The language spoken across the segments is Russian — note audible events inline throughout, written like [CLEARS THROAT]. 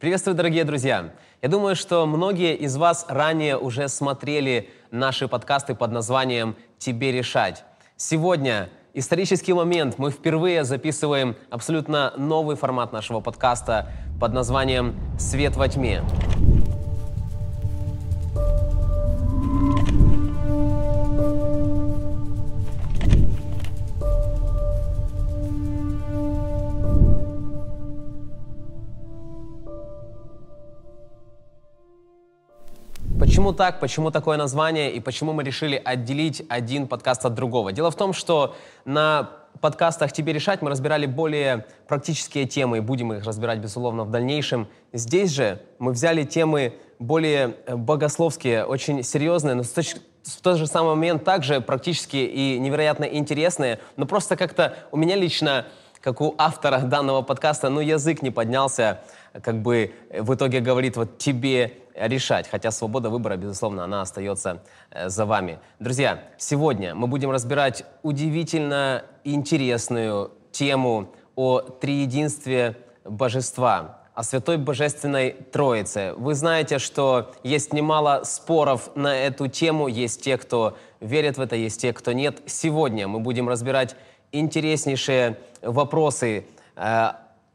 Приветствую, дорогие друзья! Я думаю, что многие из вас ранее уже смотрели наши подкасты под названием «Тебе решать». Сегодня исторический момент. Мы впервые записываем абсолютно новый формат нашего подкаста под названием «Свет во тьме». Почему так? Почему такое название? И почему мы решили отделить один подкаст от другого? Дело в том, что на подкастах «Тебе решать» мы разбирали более практические темы, и будем их разбирать, безусловно, в дальнейшем. Здесь же мы взяли темы более э, богословские, очень серьезные, но в тот же самый момент также практически и невероятно интересные, но просто как-то у меня лично, как у автора данного подкаста, ну, язык не поднялся, как бы в итоге говорит вот тебе решать, хотя свобода выбора, безусловно, она остается э, за вами. Друзья, сегодня мы будем разбирать удивительно интересную тему о триединстве божества, о Святой Божественной Троице. Вы знаете, что есть немало споров на эту тему, есть те, кто верит в это, есть те, кто нет. Сегодня мы будем разбирать интереснейшие вопросы э,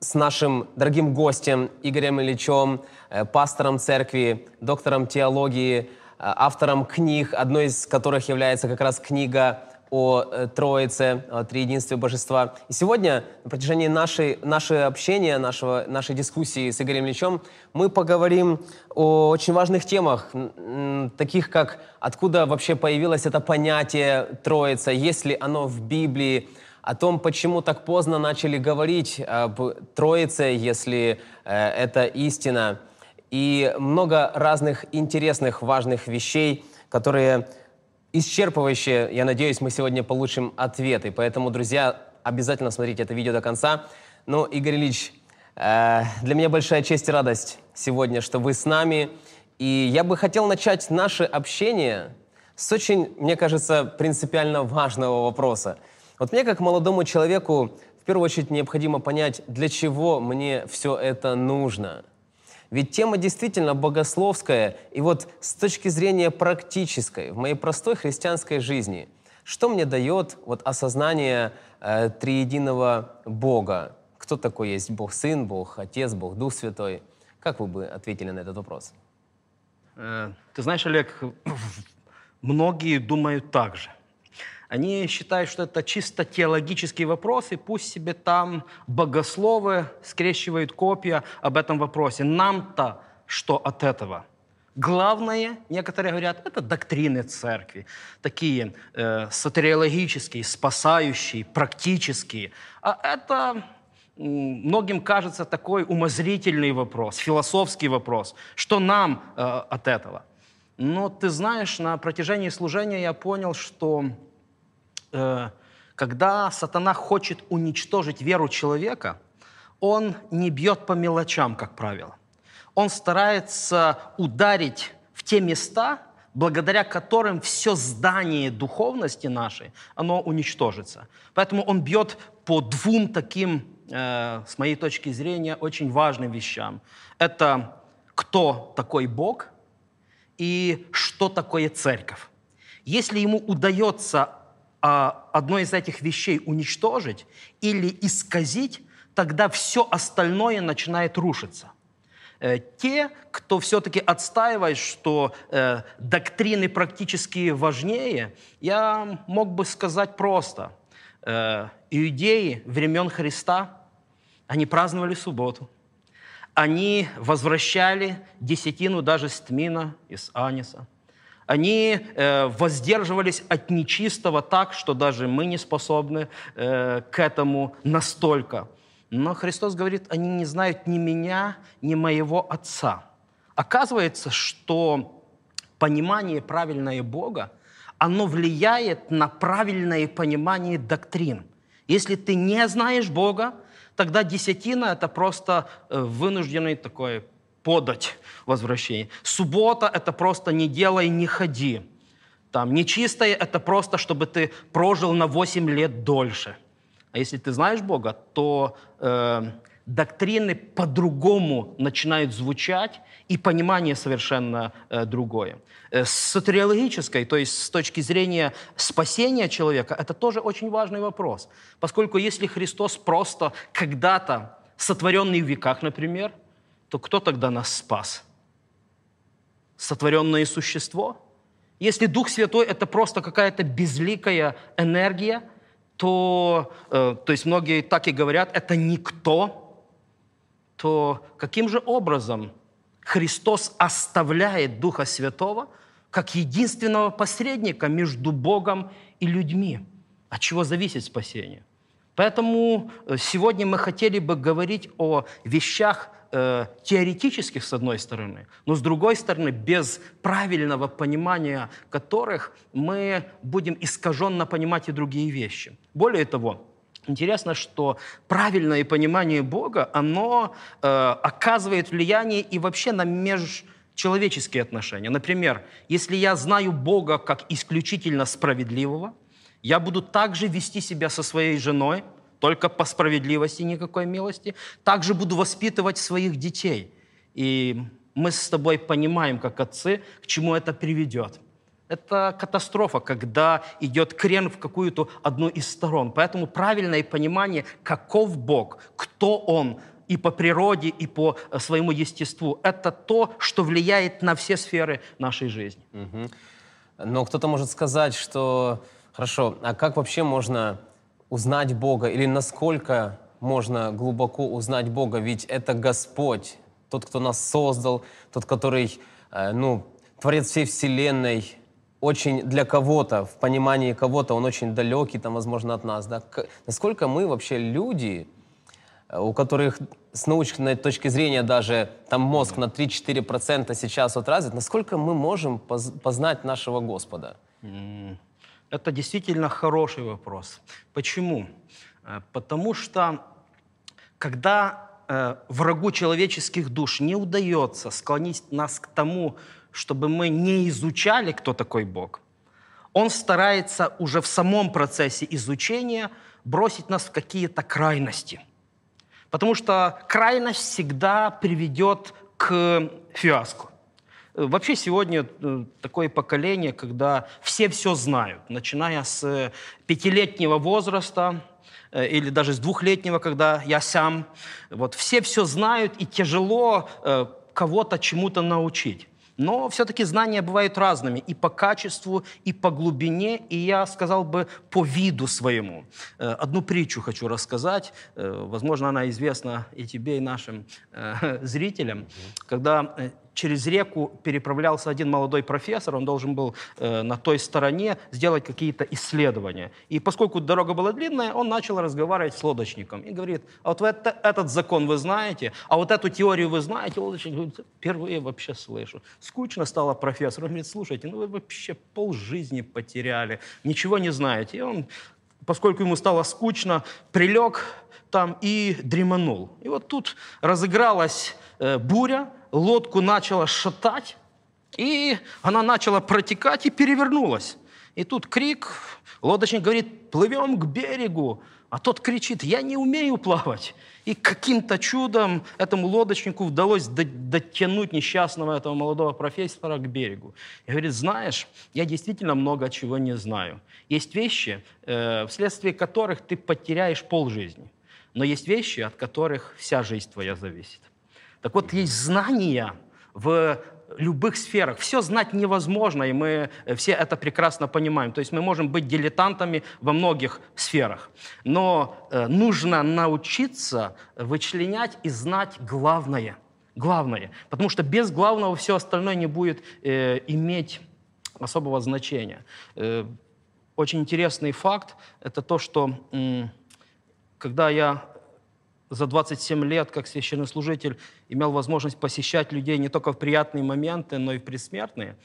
с нашим дорогим гостем Игорем Ильичем, э, пастором церкви, доктором теологии, э, автором книг, одной из которых является как раз книга о э, Троице, о Триединстве Божества. И сегодня, на протяжении нашей, нашего общения, нашего, нашей дискуссии с Игорем Ильичем, мы поговорим о очень важных темах, таких как откуда вообще появилось это понятие Троица, есть ли оно в Библии, о том, почему так поздно начали говорить об Троице, если э, это истина, и много разных интересных, важных вещей, которые исчерпывающие, я надеюсь, мы сегодня получим ответы. Поэтому, друзья, обязательно смотрите это видео до конца. Ну, Игорь Ильич, э, для меня большая честь и радость сегодня, что вы с нами. И я бы хотел начать наше общение с очень, мне кажется, принципиально важного вопроса – вот мне, как молодому человеку, в первую очередь необходимо понять, для чего мне все это нужно. Ведь тема действительно богословская, и вот с точки зрения практической, в моей простой христианской жизни, что мне дает вот осознание э, триединого Бога? Кто такой есть Бог Сын, Бог Отец, Бог Дух Святой? Как вы бы ответили на этот вопрос? Э, ты знаешь, Олег, [CLEARS THROAT] многие думают так же – они считают, что это чисто теологический вопрос, и пусть себе там богословы скрещивают копия об этом вопросе. Нам-то что от этого? Главное, некоторые говорят, это доктрины церкви, такие э, сатериологические, спасающие, практические. А это многим кажется такой умозрительный вопрос, философский вопрос. Что нам э, от этого? Но ты знаешь, на протяжении служения я понял, что Э, когда сатана хочет уничтожить веру человека, он не бьет по мелочам, как правило. Он старается ударить в те места, благодаря которым все здание духовности нашей, оно уничтожится. Поэтому он бьет по двум таким, э, с моей точки зрения, очень важным вещам. Это кто такой Бог и что такое церковь. Если ему удается а, одно из этих вещей уничтожить или исказить, тогда все остальное начинает рушиться. Э, те, кто все-таки отстаивает, что э, доктрины практически важнее, я мог бы сказать просто. Э, иудеи времен Христа, они праздновали субботу. Они возвращали десятину даже с Тмина, из Аниса. Они э, воздерживались от нечистого так, что даже мы не способны э, к этому настолько. Но Христос говорит, они не знают ни меня, ни моего Отца. Оказывается, что понимание правильное Бога, оно влияет на правильное понимание доктрин. Если ты не знаешь Бога, тогда десятина – это просто э, вынужденный такой подать возвращение. Суббота – это просто не делай, не ходи. Там, нечистое – это просто, чтобы ты прожил на 8 лет дольше. А если ты знаешь Бога, то э, доктрины по-другому начинают звучать, и понимание совершенно э, другое. Э, с сатериологической, то есть с точки зрения спасения человека, это тоже очень важный вопрос. Поскольку если Христос просто когда-то сотворенный в веках, например, то кто тогда нас спас? Сотворенное существо? Если Дух Святой – это просто какая-то безликая энергия, то, э, то есть многие так и говорят, это никто, то каким же образом Христос оставляет Духа Святого как единственного посредника между Богом и людьми? От чего зависит спасение? Поэтому э, сегодня мы хотели бы говорить о вещах э, теоретических, с одной стороны, но с другой стороны, без правильного понимания которых мы будем искаженно понимать и другие вещи. Более того, Интересно, что правильное понимание Бога, оно э, оказывает влияние и вообще на межчеловеческие отношения. Например, если я знаю Бога как исключительно справедливого, я буду также вести себя со своей женой, только по справедливости, никакой милости. Также буду воспитывать своих детей. И мы с тобой понимаем, как отцы, к чему это приведет. Это катастрофа, когда идет крен в какую-то одну из сторон. Поэтому правильное понимание, каков Бог, кто Он, и по природе, и по э, своему естеству, это то, что влияет на все сферы нашей жизни. Угу. Но кто-то может сказать, что хорошо, а как вообще можно узнать Бога или насколько можно глубоко узнать Бога? Ведь это Господь, тот, кто нас создал, тот, который, э, ну, творец всей вселенной, очень для кого-то, в понимании кого-то он очень далекий, там, возможно, от нас. Да? Насколько мы вообще люди, э, у которых с научной точки зрения даже там мозг на 3-4% сейчас вот развит, насколько мы можем поз- познать нашего Господа? Это действительно хороший вопрос. Почему? Э, Потому что когда э, врагу человеческих душ не удается склонить нас к тому, чтобы мы не изучали, кто такой Бог, он старается уже в самом процессе изучения бросить нас в какие-то крайности. Потому что крайность всегда приведет к фиаско. Вообще сегодня э, такое поколение, когда все все знают, начиная с э, пятилетнего возраста э, или даже с двухлетнего, когда я сам. Вот все все знают, и тяжело кого-то чему-то научить. Но все-таки знания бывают разными и по качеству, и по глубине, и я сказал бы по виду своему. Одну притчу хочу рассказать. Возможно, она известна и тебе, и нашим [LAUGHS] зрителям. Когда через реку переправлялся один молодой профессор, он должен был э, на той стороне сделать какие-то исследования. И поскольку дорога была длинная, он начал разговаривать с лодочником и говорит, а вот это- этот закон вы знаете, а вот эту теорию вы знаете? Лодочник говорит, впервые вообще слышу. Скучно стало профессору. Он говорит, слушайте, ну вы вообще полжизни потеряли, ничего не знаете. И он, поскольку ему стало скучно, прилег там и дреманул. И вот тут разыгралась э, буря, лодку начала шатать, и она начала протекать и перевернулась. И тут крик, лодочник говорит, плывем к берегу. А тот кричит, я не умею плавать. И каким-то чудом этому лодочнику удалось до- дотянуть несчастного этого молодого профессора к берегу. И говорит, знаешь, я действительно много чего не знаю. Есть вещи, э, вследствие которых ты потеряешь полжизни. Но есть вещи, от которых вся жизнь твоя зависит. Так вот, есть знания в любых сферах. Все знать невозможно, и мы э, все это прекрасно понимаем. То есть мы можем быть дилетантами во многих сферах. Но э, нужно научиться вычленять и знать главное. Главное. Потому что без главного все остальное не будет э, иметь особого значения. Э, очень интересный факт – это то, что м, когда я за 27 лет как священнослужитель имел возможность посещать людей не только в приятные моменты, но и в предсмертные.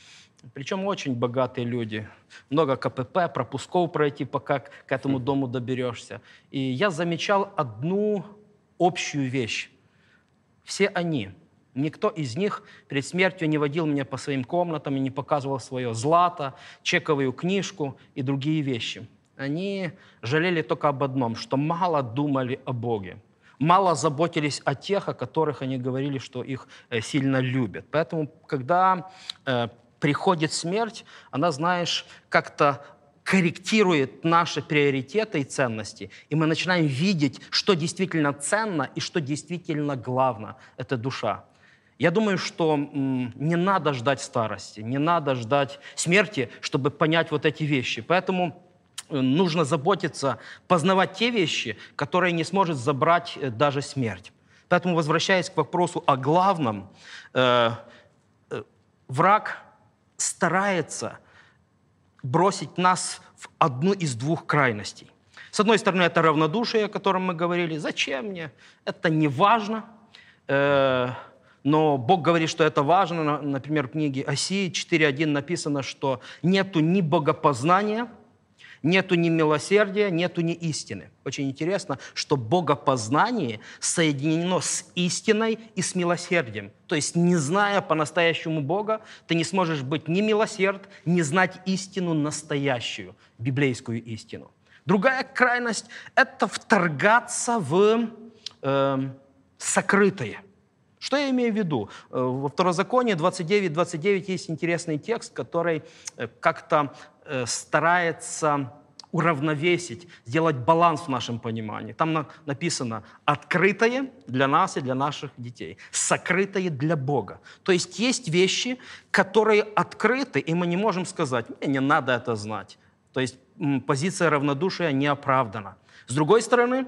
Причем очень богатые люди. Много КПП, пропусков пройти, пока к этому дому доберешься. И я замечал одну общую вещь. Все они, никто из них перед смертью не водил меня по своим комнатам и не показывал свое злато, чековую книжку и другие вещи. Они жалели только об одном, что мало думали о Боге. Мало заботились о тех, о которых они говорили, что их э, сильно любят. Поэтому, когда э, приходит смерть, она, знаешь, как-то корректирует наши приоритеты и ценности, и мы начинаем видеть, что действительно ценно и что действительно главно. Это душа. Я думаю, что не надо ждать старости, не надо ждать смерти, чтобы понять вот эти вещи. Поэтому нужно заботиться, познавать те вещи, которые не сможет забрать э, даже смерть. Поэтому, возвращаясь к вопросу о главном, э, э, враг старается бросить нас в одну из двух крайностей. С одной стороны, это равнодушие, о котором мы говорили. Зачем мне? Это не важно. Э, но Бог говорит, что это важно. Например, в книге Осии 4.1 написано, что нету ни богопознания, нету ни милосердия, нету ни истины. Очень интересно, что богопознание соединено с истиной и с милосердием. То есть, не зная по-настоящему Бога, ты не сможешь быть ни милосерд, ни знать истину настоящую, библейскую истину. Другая крайность – это вторгаться в э, сокрытое – что я имею в виду? Э, во Второзаконии 29.29 29 есть интересный текст, который э, как-то э, старается уравновесить, сделать баланс в нашем понимании. Там написано «открытое для нас и для наших детей», «сокрытое для Бога». То есть есть вещи, которые открыты, и мы не можем сказать «мне не надо это знать». То есть позиция равнодушия не оправдана. С другой стороны,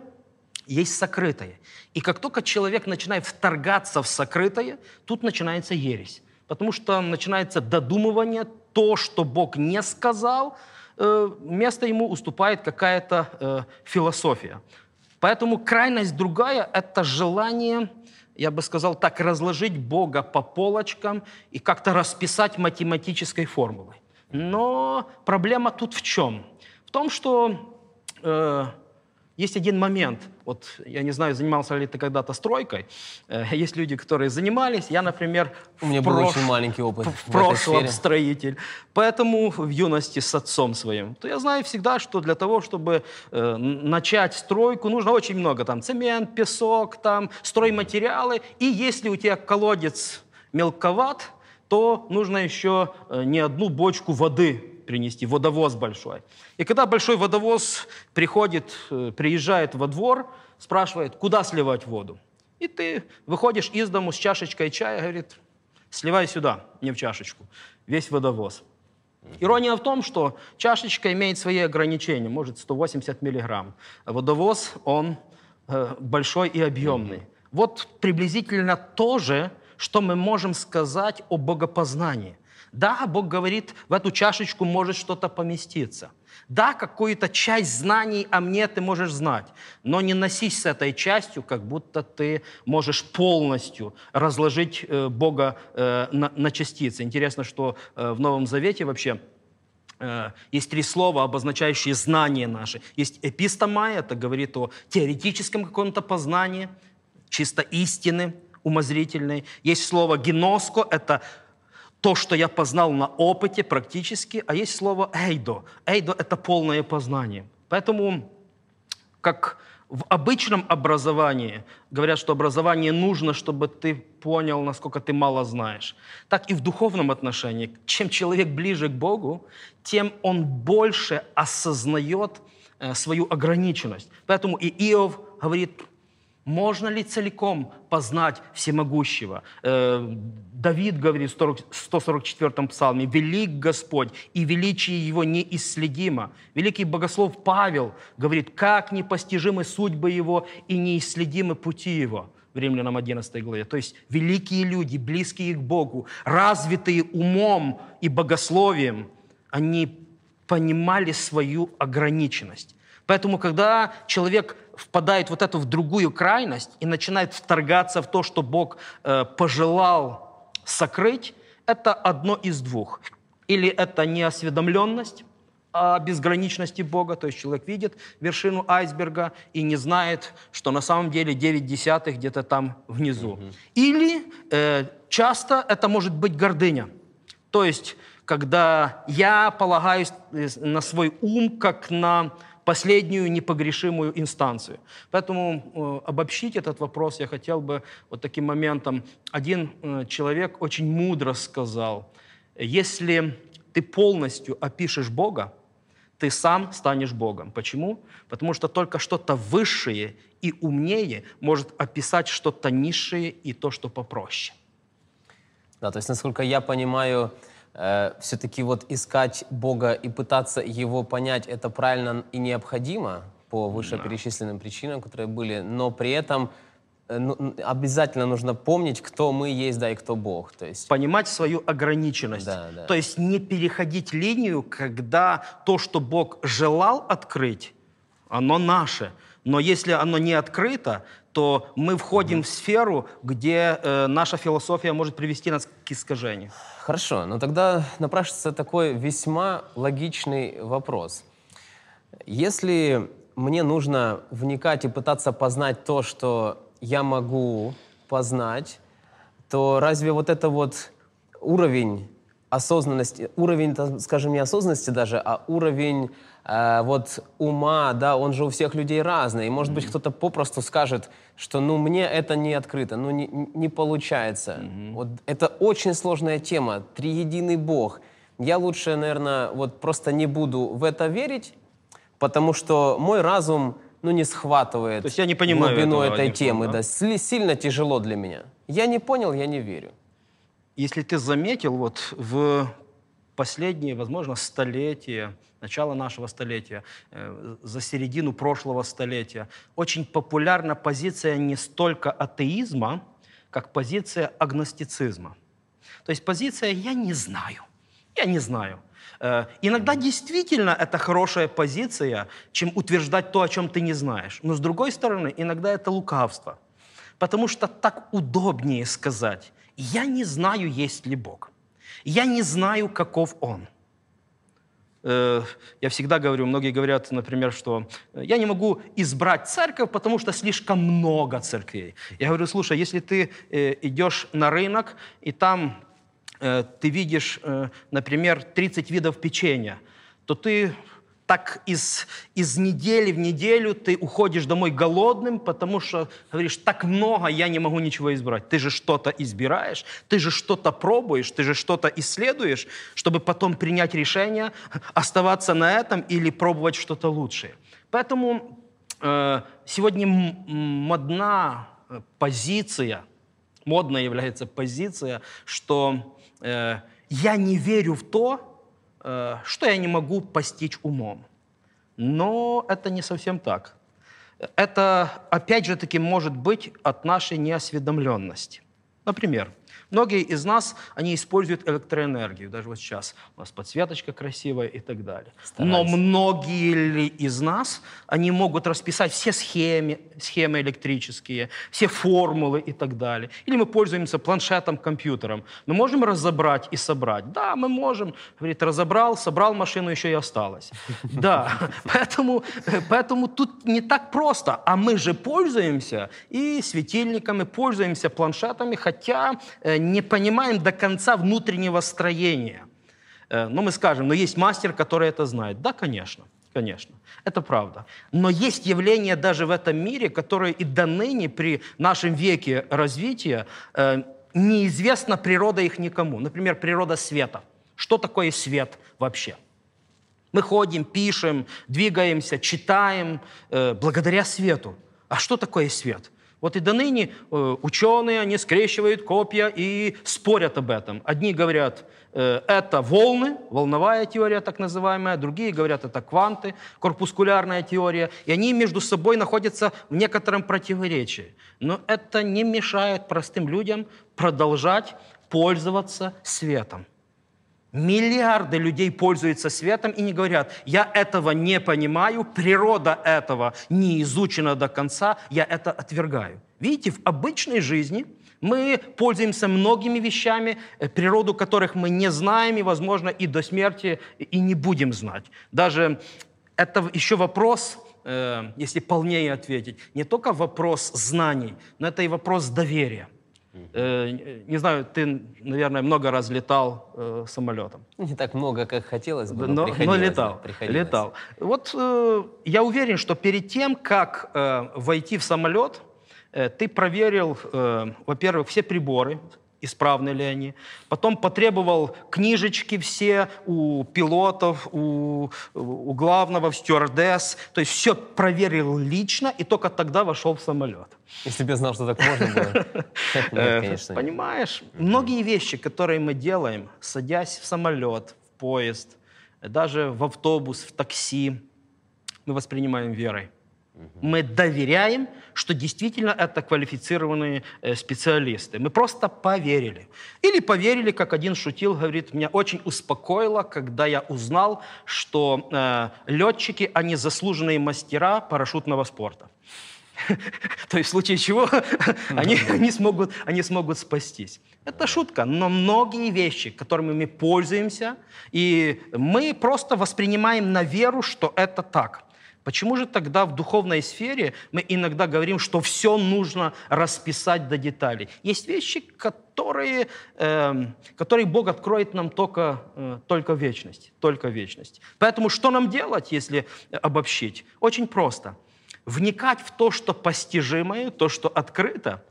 есть сокрытое. И как только человек начинает вторгаться в сокрытое, тут начинается ересь. Потому что начинается додумывание, то, что Бог не сказал, э, место ему уступает какая-то э, философия. Поэтому крайность другая – это желание, я бы сказал так, разложить Бога по полочкам и как-то расписать математической формулой. Но проблема тут в чем? В том, что э, есть один момент, вот я не знаю, занимался ли ты когда-то стройкой, э, есть люди, которые занимались, я, например, У меня был прош... очень маленький опыт в, в прошлом строитель, поэтому в юности с отцом своим, то я знаю всегда, что для того, чтобы э, начать стройку, нужно очень много, там, цемент, песок, там, стройматериалы, и если у тебя колодец мелковат, то нужно еще э, не одну бочку воды принести, водовоз большой. И когда большой водовоз приходит, э, приезжает во двор, спрашивает, куда сливать воду. И ты выходишь из дому с чашечкой чая, говорит, сливай сюда, не в чашечку, весь водовоз. Ирония в том, что чашечка имеет свои ограничения, может 180 миллиграмм. А водовоз, он э, большой и объемный. Вот приблизительно то же, что мы можем сказать о богопознании. Да, Бог говорит, в эту чашечку может что-то поместиться. Да, какую-то часть знаний о мне ты можешь знать, но не носись с этой частью, как будто ты можешь полностью разложить э, Бога э, на, частицы. Интересно, что э, в Новом Завете вообще есть три слова, обозначающие знание наше. Есть эпистомая, это говорит о теоретическом каком-то познании, чисто истины умозрительной. Есть слово геноско, это то, что я познал на опыте практически, а есть слово «эйдо». «Эйдо» — это полное познание. Поэтому, как в обычном образовании говорят, что образование нужно, чтобы ты понял, насколько ты мало знаешь, так и в духовном отношении. Чем человек ближе к Богу, тем он больше осознает э, свою ограниченность. Поэтому и Иов говорит, можно ли целиком познать всемогущего? Э, Давид говорит в 144-м псалме, «Велик Господь, и величие Его неисследимо». Великий богослов Павел говорит, «Как непостижимы судьбы Его и неисследимы пути Его» в Римлянам 11 главе. То есть великие люди, близкие к Богу, развитые умом и богословием, они понимали свою ограниченность. Поэтому, когда человек впадает вот эту в другую крайность и начинает вторгаться в то, что Бог э, пожелал сокрыть, это одно из двух. Или это неосведомленность о безграничности Бога, то есть человек видит вершину айсберга и не знает, что на самом деле 9 десятых где-то там внизу. Mm-hmm. Или э, часто это может быть гордыня. То есть, когда я полагаюсь э, на свой ум, как на последнюю непогрешимую инстанцию. Поэтому э, обобщить этот вопрос я хотел бы вот таким моментом. Один э, человек очень мудро сказал, если ты полностью опишешь Бога, ты сам станешь Богом. Почему? Потому что только что-то высшее и умнее может описать что-то низшее и то, что попроще. Да, то есть, насколько я понимаю, э, все-таки вот искать Бога и пытаться его понять, это правильно и необходимо по вышеперечисленным причинам, которые были, но при этом э, ну, обязательно нужно помнить, кто мы есть, да, и кто Бог. То есть... Понимать свою ограниченность. Да, да. То есть не переходить линию, когда то, что Бог желал открыть, оно наше. Но если оно не открыто, то мы входим в сферу, где э, наша философия может привести нас к искажению. Хорошо, но тогда напрашивается такой весьма логичный вопрос. Если мне нужно вникать и пытаться познать то, что я могу познать, то разве вот это вот уровень осознанности, уровень, скажем, не осознанности даже, а уровень э, вот ума, да, он же у всех людей разный. И, может быть, кто-то попросту скажет, что, ну, мне это не открыто, ну, не, не получается. Mm-hmm. Вот это очень сложная тема, триединый Бог. Я лучше, наверное, вот просто не буду в это верить, потому что мой разум, ну, не схватывает То есть я не понимаю глубину этого, этой темы, да? да, сли- сильно тяжело для меня. Я не понял, я не верю. Если ты заметил, вот в последние, возможно, столетия, начало нашего столетия, э, за середину прошлого столетия, очень популярна позиция не столько атеизма, как позиция агностицизма. То есть позиция «я не знаю». Я не знаю. Э, Иногда действительно это хорошая позиция, чем утверждать то, о чем ты не знаешь. Но с другой стороны, иногда это лукавство. Потому что так удобнее сказать «я не знаю, есть ли Бог». Я не знаю, каков Он. Э, Я всегда говорю, многие говорят, например, что э, я не могу избрать церковь, потому что слишком много церквей. Я говорю, слушай, если ты э, идешь на рынок, и там ты видишь, например, 30 видов печенья, то ты так из, из недели в неделю ты уходишь домой голодным, потому что говоришь, так много, я не могу ничего избрать. Ты же что-то избираешь, ты же что-то пробуешь, ты же что-то исследуешь, чтобы потом принять решение, оставаться на этом или пробовать что-то лучшее. Поэтому э, сегодня модна э, позиция, модной является позиция, что э, я не верю в то, что я не могу постичь умом. Но это не совсем так. Это, опять же таки, может быть от нашей неосведомленности. Например, многие из нас, они используют электроэнергию, даже вот сейчас у нас подсветочка красивая и так далее. Но Стараюсь. многие ли из нас, они могут расписать все схемы, схемы электрические, все формулы и так далее. Или мы пользуемся планшетом, компьютером. Мы можем разобрать и собрать? Да, мы можем. Говорит, разобрал, собрал машину, еще и осталось. [LAUGHS] Да, поэтому, поэтому тут не так просто. А мы же пользуемся и светильниками, пользуемся планшетами, хотя не понимаем до конца внутреннего строения. Э, Но мы скажем, но есть мастер, который это знает. Да, конечно, конечно, это правда. Но есть явления даже в этом мире, которые и до ныне при нашем веке развития э, неизвестна природа их никому. Например, природа света. Что такое свет вообще? Мы ходим, пишем, двигаемся, читаем э, благодаря свету. А что такое свет? Вот и до ныне э, ученые, они скрещивают копья и спорят об этом. Одни говорят, э, это волны, волновая теория так называемая, другие говорят, это кванты, корпускулярная теория. И они между собой находятся в некотором противоречии. Но это не мешает простым людям продолжать пользоваться светом. Миллиарды людей пользуются светом и не говорят, я этого не понимаю, природа этого не изучена до конца, я это отвергаю. Видите, в обычной жизни мы пользуемся многими вещами, э, природу которых мы не знаем и, возможно, и до смерти и не будем знать. Даже это еще вопрос, э, если полнее ответить, не только вопрос знаний, но это и вопрос доверия. Э, не знаю, ты, наверное, много раз летал э, самолетом. Не так много, как хотелось бы, но, но, но летал. да, приходилось. летал. Вот э, я уверен, что перед тем, как э, войти в самолет, э, ты проверил, э, во-первых, все приборы, исправны ли они. Потом потребовал книжечки все у пилотов, у, у главного, в стюардесс. То есть все проверил лично и только тогда вошел в самолет. Если бы я знал, что так можно было. [LAUGHS] Нет, Э, конечно. Понимаешь, многие вещи, которые мы делаем, садясь в самолет, в поезд, даже в автобус, в такси, мы воспринимаем верой. Мы доверяем, что действительно это квалифицированные э, специалисты. Мы просто поверили. Или поверили, как один шутил, говорит, меня очень успокоило, когда я узнал, что э, летчики, они заслуженные мастера парашютного спорта. [LAUGHS] То есть в случае чего [LAUGHS] они, они, смогут, они смогут спастись. Это шутка, но многие вещи, которыми мы пользуемся, и мы просто воспринимаем на веру, что это так. Почему же тогда в духовной сфере мы иногда говорим, что все нужно расписать до деталей? Есть вещи, которые, эм, которые Бог откроет нам только, э, только вечность, только вечность. Поэтому что нам делать, если обобщить? Очень просто. Вникать в то, что постижимое, то, что открыто,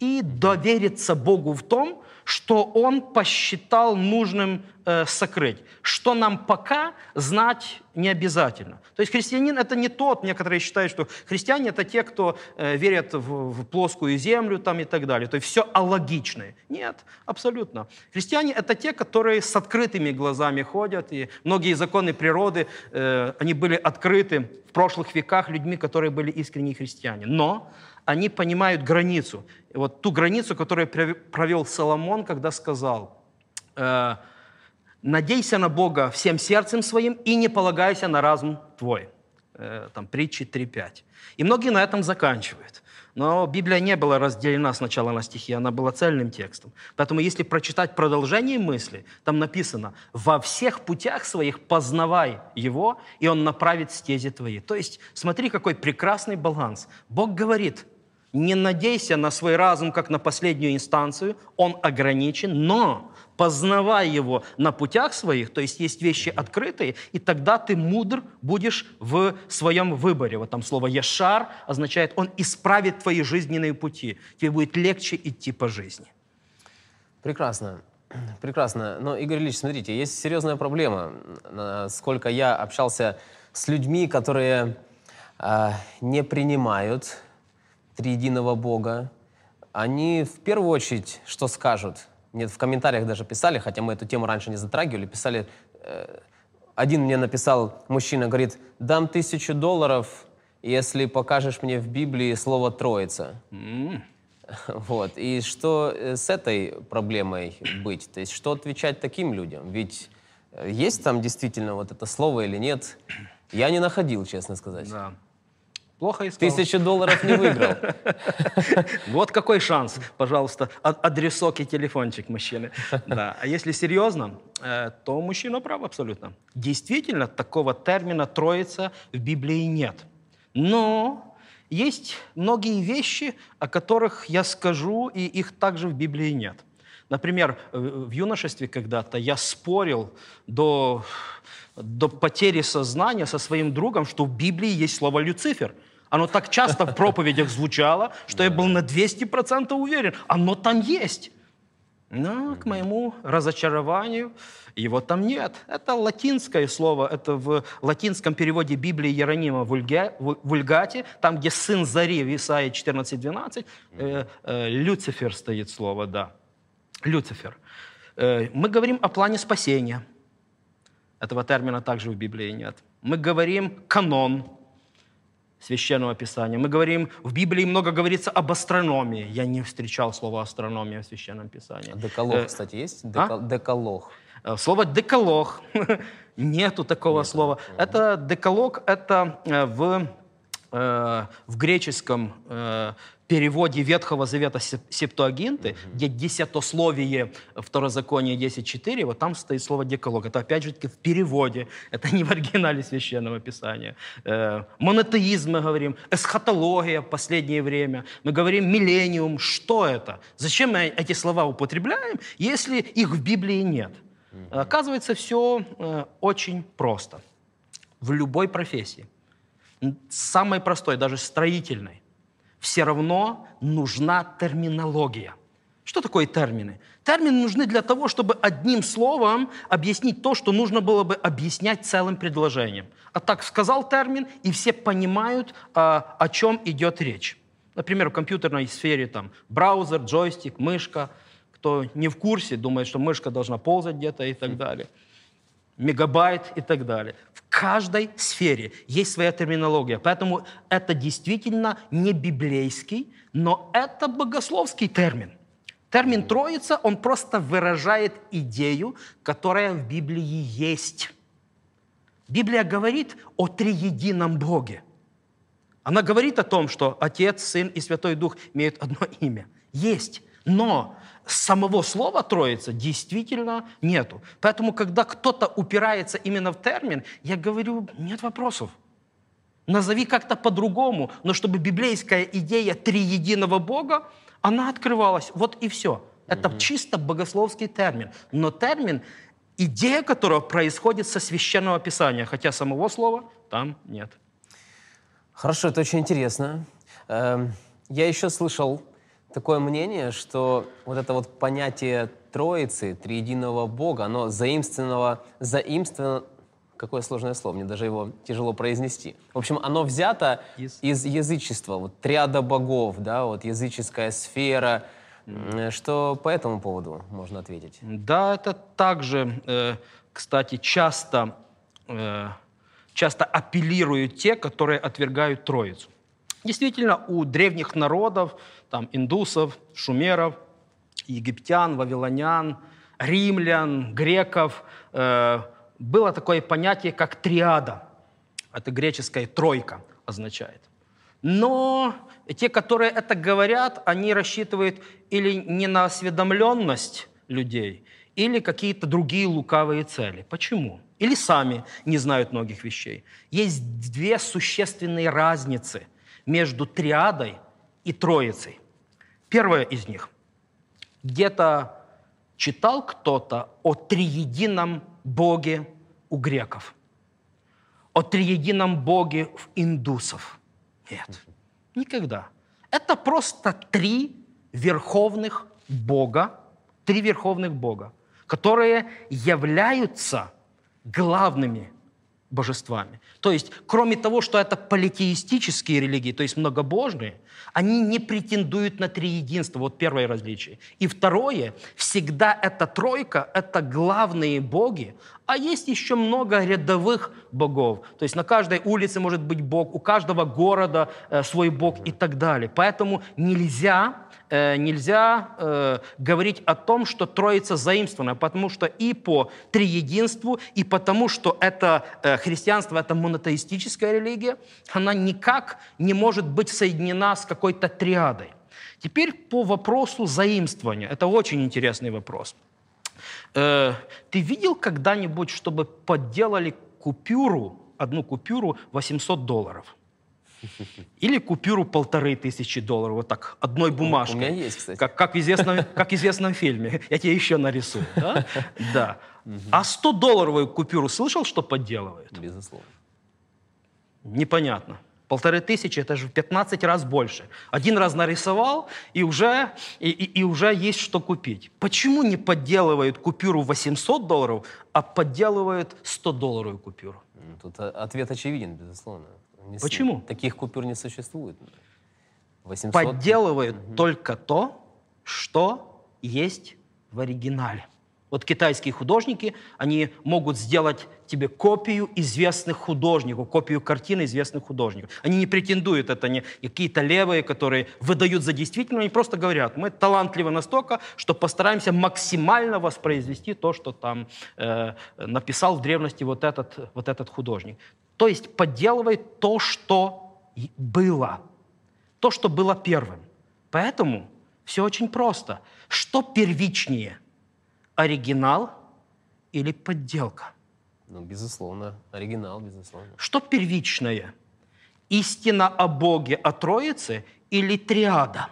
и довериться Богу в том, что Он посчитал нужным э, сокрыть, что нам пока знать не обязательно. То есть христианин это не тот, некоторые считают, что христиане это те, кто э, верят в, в плоскую землю там, и так далее. То есть все алогичное. Нет, абсолютно. Христиане это те, которые с открытыми глазами ходят, и многие законы природы, э, они были открыты в прошлых веках людьми, которые были искренние христиане. Но они понимают границу. Вот ту границу, которую провел Соломон, когда сказал, э, «Надейся на Бога всем сердцем своим и не полагайся на разум твой». Э, там притчи 3.5. И многие на этом заканчивают. Но Библия не была разделена сначала на стихи, она была цельным текстом. Поэтому если прочитать продолжение мысли, там написано «Во всех путях своих познавай Его, и Он направит стези твои». То есть смотри, какой прекрасный баланс. Бог говорит – не надейся на свой разум, как на последнюю инстанцию, он ограничен, но познавай его на путях своих, то есть есть вещи открытые, и тогда ты мудр будешь в своем выборе. Вот там слово «яшар» означает, он исправит твои жизненные пути, тебе будет легче идти по жизни. Прекрасно. Прекрасно. Но, Игорь Ильич, смотрите, есть серьезная проблема. Сколько я общался с людьми, которые э, не принимают триединого Бога, они в первую очередь что скажут? Нет, в комментариях даже писали, хотя мы эту тему раньше не затрагивали, писали, э, один мне написал, мужчина, говорит, дам тысячу долларов, если покажешь мне в Библии слово «троица». Mm. [LAUGHS] Вот. И что э, с этой проблемой быть? То есть что отвечать таким людям? Ведь э, есть там действительно вот это слово или нет? Я не находил, честно сказать. Да. Плохо искал. Тысячу долларов не выиграл. [LAUGHS] Вот какой шанс, пожалуйста, адресок и телефончик мужчины. Да. А если серьезно, э, то мужчина прав абсолютно. Действительно, такого термина «троица» в Библии нет. Но есть многие вещи, о которых я скажу, и их также в Библии нет. Например, в юношестве когда-то я спорил до, до потери сознания со своим другом, что в Библии есть слово «Люцифер». Оно так часто в проповедях звучало, что я был на 200% уверен. Оно там есть. Но к моему разочарованию его там нет. Это латинское слово, это в латинском переводе Библии Иеронима Вульгате, там, где сын зари в Исаии 14.12, э, э, Люцифер стоит слово, да. Люцифер. Э, мы говорим о плане спасения. Этого термина также в Библии нет. Мы говорим канон, Священного Писания. Мы говорим, в Библии много говорится об астрономии. Я не встречал слово астрономия в Священном Писании. Деколог, э, кстати, есть? Дека- а? Деколог. Э, слово деколог. [LAUGHS] Нету такого Нет. слова. Это деколог, это э, в, в греческом переводе Ветхого Завета Септуагинты, mm-hmm. где десятословие Второзаконие 10.4, вот там стоит слово деколог. Это опять же таки в переводе, [LAUGHS] это не в оригинале Священного Писания. Э, монотеизм мы говорим, эсхатология в последнее время, мы говорим миллениум. Что это? Зачем мы эти слова употребляем, если их в Библии нет? Mm-hmm. Оказывается, все э, очень просто. В любой профессии, самой простой, даже строительной, все равно нужна терминология. Что такое термины? Термины нужны для того, чтобы одним словом объяснить то, что нужно было бы объяснять целым предложением. А так сказал термин, и все понимают, а, о чем идет речь. Например, в компьютерной сфере там браузер, джойстик, мышка. Кто не в курсе, думает, что мышка должна ползать где-то и так далее мегабайт и так далее. В каждой сфере есть своя терминология. Поэтому это действительно не библейский, но это богословский термин. Термин «троица», он просто выражает идею, которая в Библии есть. Библия говорит о триедином Боге. Она говорит о том, что Отец, Сын и Святой Дух имеют одно имя. Есть. Но самого слова «троица» действительно нету. Поэтому, когда кто-то упирается именно в термин, я говорю, нет вопросов. Назови как-то по-другому, но чтобы библейская идея триединого Бога, она открывалась. Вот и все. Это угу. чисто богословский термин. Но термин, идея которого происходит со священного писания, хотя самого слова там нет. Хорошо, это очень интересно. Эм, я еще слышал такое мнение, что вот это вот понятие Троицы, Триединого Бога, оно заимственного, заимственно, какое сложное слово, мне даже его тяжело произнести. В общем, оно взято из, из язычества, вот триада богов, да, вот языческая сфера. Что по этому поводу можно ответить? Да, это также, э, кстати, часто, э, часто апеллируют те, которые отвергают Троицу. Действительно, у древних народов, там, индусов, шумеров, египтян, вавилонян, римлян, греков, э, было такое понятие, как триада. Это греческая тройка означает. Но те, которые это говорят, они рассчитывают или не на осведомленность людей, или какие-то другие лукавые цели. Почему? Или сами не знают многих вещей. Есть две существенные разницы – между триадой и троицей. Первая из них. Где-то читал кто-то о триедином Боге у греков, о триедином Боге в индусов. Нет, никогда. Это просто три верховных Бога, три верховных Бога, которые являются главными божествами. То есть, кроме того, что это политеистические религии, то есть многобожные, они не претендуют на триединство. Вот первое различие. И второе, всегда эта тройка – это главные боги, а есть еще много рядовых богов. То есть на каждой улице может быть бог, у каждого города э, свой бог и так далее. Поэтому нельзя Э, нельзя э, говорить о том, что Троица заимствована, потому что и по триединству, и потому что это э, христианство, это монотеистическая религия, она никак не может быть соединена с какой-то триадой. Теперь по вопросу заимствования. Это очень интересный вопрос. Э, ты видел когда-нибудь, чтобы подделали купюру, одну купюру 800 долларов? Или купюру полторы тысячи долларов, вот так, одной бумажкой. У меня есть, кстати. Как, как, в, известном, как в известном фильме. Я тебе еще нарисую. Да? да. А 100-долларовую купюру слышал, что подделывают? Безусловно. Непонятно. Полторы тысячи – это же в 15 раз больше. Один раз нарисовал, и уже, и, и, и уже есть что купить. Почему не подделывают купюру 800 долларов, а подделывают 100-долларовую купюру? Тут ответ очевиден, безусловно. Не Почему? Таких купюр не существует. 800... Подделывают угу. только то, что есть в оригинале. Вот китайские художники, они могут сделать тебе копию известных художников, копию картины известных художников. Они не претендуют, это не какие-то левые, которые выдают за действительно, они просто говорят, мы талантливы настолько, что постараемся максимально воспроизвести то, что там э, написал в древности вот этот, вот этот художник. То есть подделывает то, что было, то, что было первым. Поэтому все очень просто. Что первичнее? Оригинал или подделка? Ну, безусловно, оригинал, безусловно. Что первичное? Истина о Боге, о Троице или триада?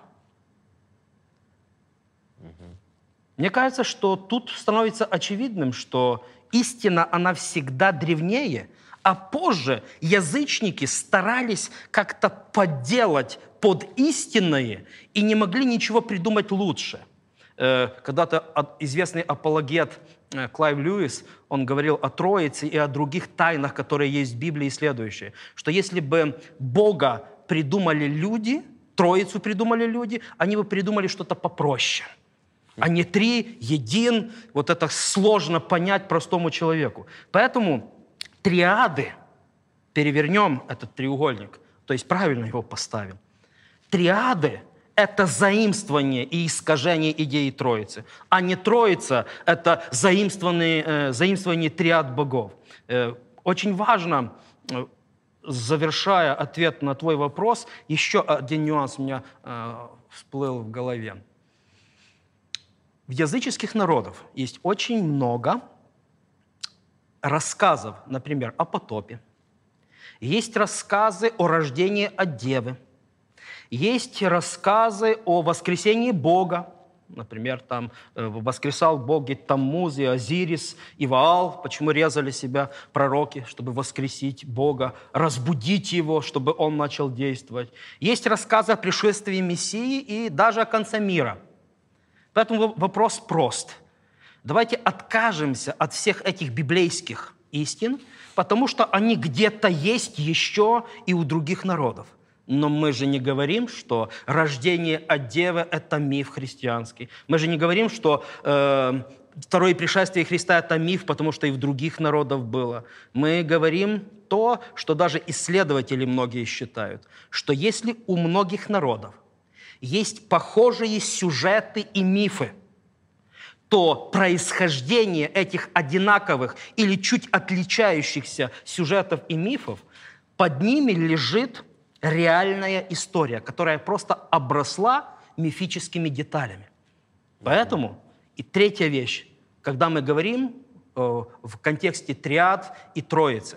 Мне кажется, что тут становится очевидным, что истина, она всегда древнее, а позже язычники старались как-то подделать под истинное и не могли ничего придумать лучше. Э, когда-то известный апологет э, Клайв Льюис, он говорил о Троице и о других тайнах, которые есть в Библии, следующее, что если бы Бога придумали люди, Троицу придумали люди, они бы придумали что-то попроще – а не три, един. Вот это сложно понять простому человеку. Поэтому триады, перевернем этот треугольник, то есть правильно его поставим. Триады – это заимствование и искажение идеи Троицы, а не Троица – это заимствование, э, заимствование триад богов. Э, очень важно, э, завершая ответ на твой вопрос, еще один нюанс у меня всплыл в голове. В языческих народов есть очень много рассказов, например, о потопе. Есть рассказы о рождении от девы. Есть рассказы о воскресении Бога. Например, там э, воскресал боги Таммуз и Азирис и Ваал. Почему резали себя пророки? Чтобы воскресить Бога, разбудить его, чтобы он начал действовать. Есть рассказы о пришествии Мессии и даже о конце мира – Поэтому вопрос прост. Давайте откажемся от всех этих библейских истин, потому что они где-то есть еще и у других народов. Но мы же не говорим, что рождение от девы – это миф христианский. Мы же не говорим, что э, второе пришествие Христа – это миф, потому что и в других народов было. Мы говорим то, что даже исследователи многие считают, что если у многих народов есть похожие сюжеты и мифы, то происхождение этих одинаковых или чуть отличающихся сюжетов и мифов, под ними лежит реальная история, которая просто обросла мифическими деталями. Поэтому и третья вещь, когда мы говорим э, в контексте триад и троицы.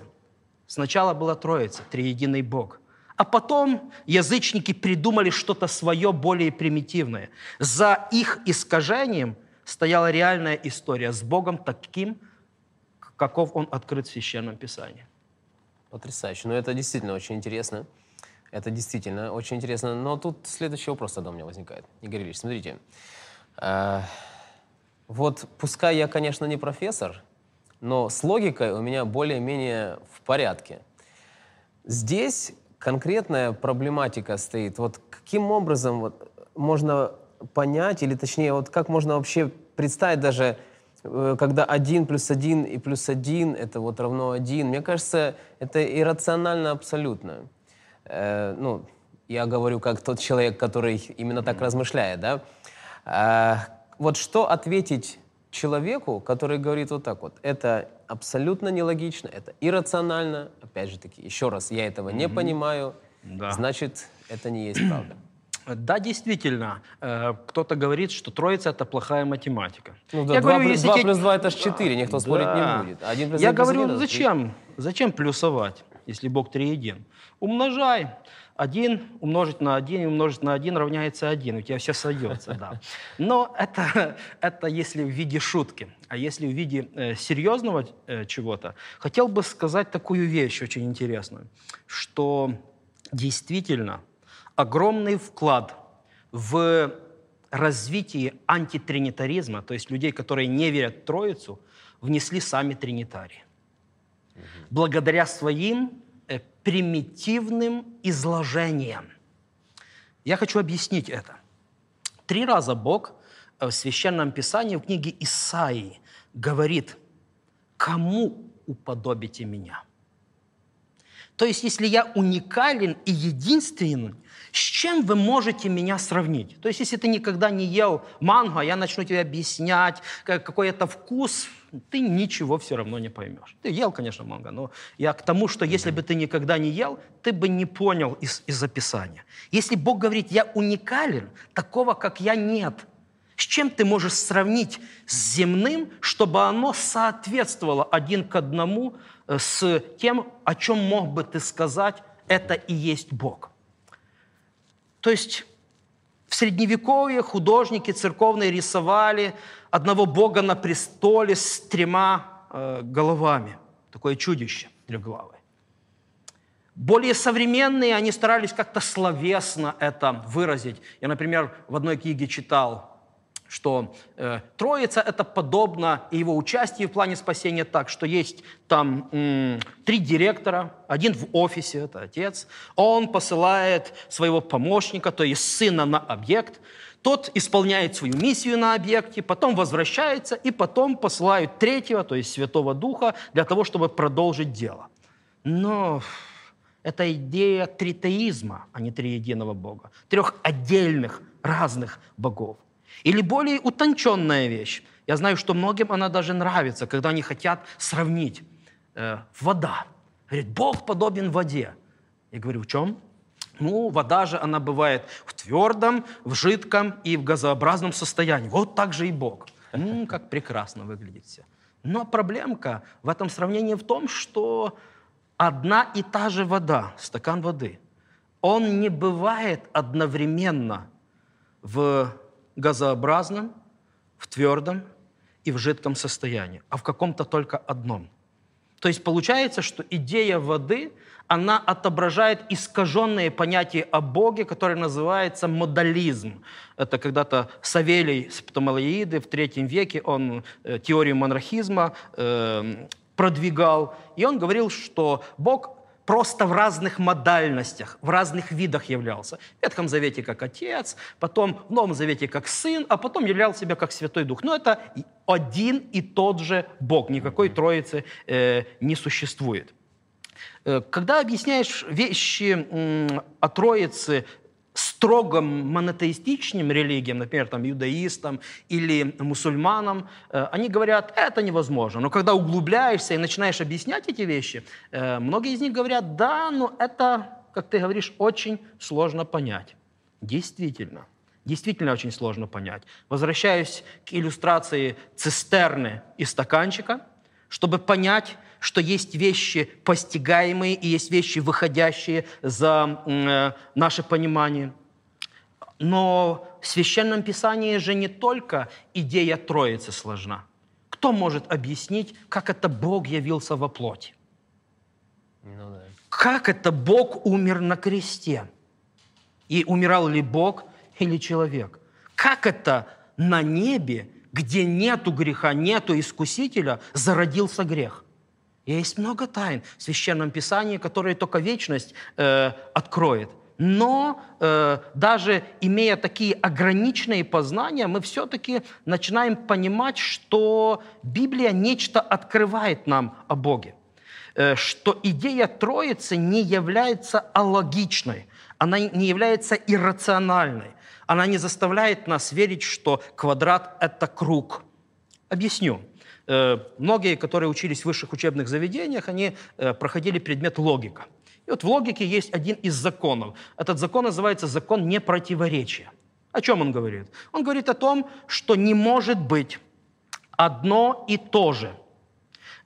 Сначала была троица, триединый Бог – а потом язычники придумали что-то свое более примитивное. За их искажением стояла реальная история с Богом таким, каков он открыт в Священном Писании. Потрясающе. Ну, это действительно очень интересно. Это действительно очень интересно. Но тут следующий вопрос тогда у меня возникает. Игорь Ильич, смотрите. Э, вот пускай я, конечно, не профессор, но с логикой у меня более-менее в порядке. Здесь конкретная проблематика стоит. Вот каким образом вот можно понять, или точнее, вот как можно вообще представить даже, э, когда один плюс один и плюс один это вот равно один. Мне кажется, это иррационально абсолютно. Э, ну, я говорю как тот человек, который именно так размышляет, да. Э, вот что ответить человеку, который говорит вот так вот, это абсолютно нелогично, это иррационально, опять же таки, еще раз, я этого не понимаю, да. значит, это не есть правда. [CLEARS THROAT] Да, действительно. Э, кто-то говорит, что троица – это плохая математика. Ну, да, я 2, говорю, плюс, 2 плюс 2 – это 4, никто да. спорить не будет. 1 плюс я говорю, плюс зачем? Зачем плюсовать, если Бог триедин? Умножай. 1 умножить на 1 и умножить на 1 равняется 1. У тебя все сойдется, да. Но это, это если в виде шутки. А если в виде э, серьезного э, чего-то, хотел бы сказать такую вещь очень интересную, что действительно огромный вклад в развитие антитринитаризма, то есть людей, которые не верят в Троицу, внесли сами тринитарии. Благодаря своим Э, примитивным изложением. Я хочу объяснить это. Три раза Бог э, в Священном Писании, в книге Исаии, говорит, кому уподобите меня? То есть, если я уникален и единственен, с чем вы можете меня сравнить? То есть, если ты никогда не ел манго, я начну тебе объяснять, какой это вкус, ты ничего все равно не поймешь. Ты ел, конечно, манго, но я к тому, что если бы ты никогда не ел, ты бы не понял из, из описания. Если Бог говорит, я уникален, такого, как я, нет. С чем ты можешь сравнить с земным, чтобы оно соответствовало один к одному с тем, о чем мог бы ты сказать, это и есть Бог? То есть в Средневековье художники церковные рисовали одного Бога на престоле с тремя э, головами. Такое чудище трехглавое. Более современные, они старались как-то словесно это выразить. Я, например, в одной книге читал что э, Троица это подобно и его участию в плане спасения так, что есть там м, три директора, один в офисе, это отец, он посылает своего помощника, то есть сына на объект, тот исполняет свою миссию на объекте, потом возвращается, и потом посылают третьего, то есть Святого Духа, для того, чтобы продолжить дело. Но это идея тритеизма, а не триединого Бога, трех отдельных разных богов. Или более утонченная вещь. Я знаю, что многим она даже нравится, когда они хотят сравнить. Э, вода. Говорит, Бог подобен воде. Я говорю, в чем? Ну, вода же, она бывает в твердом, в жидком и в газообразном состоянии. Вот так же и Бог. М-м, как прекрасно выглядит все. Но проблемка в этом сравнении в том, что одна и та же вода, стакан воды, он не бывает одновременно в газообразном, в твердом и в жидком состоянии, а в каком-то только одном. То есть получается, что идея воды, она отображает искаженное понятие о Боге, которое называется модализм. Это когда-то Савелий Септомалоиды в третьем веке, он э, теорию монархизма э, продвигал, и он говорил, что Бог просто в разных модальностях, в разных видах являлся. В Ветхом Завете как Отец, потом в Новом Завете как Сын, а потом являл себя как Святой Дух. Но это один и тот же Бог, никакой Троицы э, не существует. Э, когда объясняешь вещи о Троице строго монотеистичным религиям, например, там, иудаистам или мусульманам, э, они говорят, это невозможно. Но когда углубляешься и начинаешь объяснять эти вещи, э, многие из них говорят, да, но это, как ты говоришь, очень сложно понять. Действительно. Действительно очень сложно понять. Возвращаюсь к иллюстрации цистерны и стаканчика, чтобы понять, что есть вещи постигаемые и есть вещи, выходящие за э, наше понимание. Но в Священном Писании же не только идея Троицы сложна. Кто может объяснить, как это Бог явился во плоти? Ну, да. Как это Бог умер на кресте? И умирал ли Бог или человек? Как это на небе, где нету греха, нету искусителя, зародился грех? Есть много тайн в Священном Писании, которые только вечность э, откроет. Но э, даже имея такие ограниченные познания, мы все-таки начинаем понимать, что Библия нечто открывает нам о Боге. Э, что идея Троицы не является алогичной, она не является иррациональной. Она не заставляет нас верить, что квадрат – это круг. Объясню. Э, многие, которые учились в высших учебных заведениях, они э, проходили предмет логика. И вот в логике есть один из законов. Этот закон называется закон непротиворечия. О чем он говорит? Он говорит о том, что не может быть одно и то же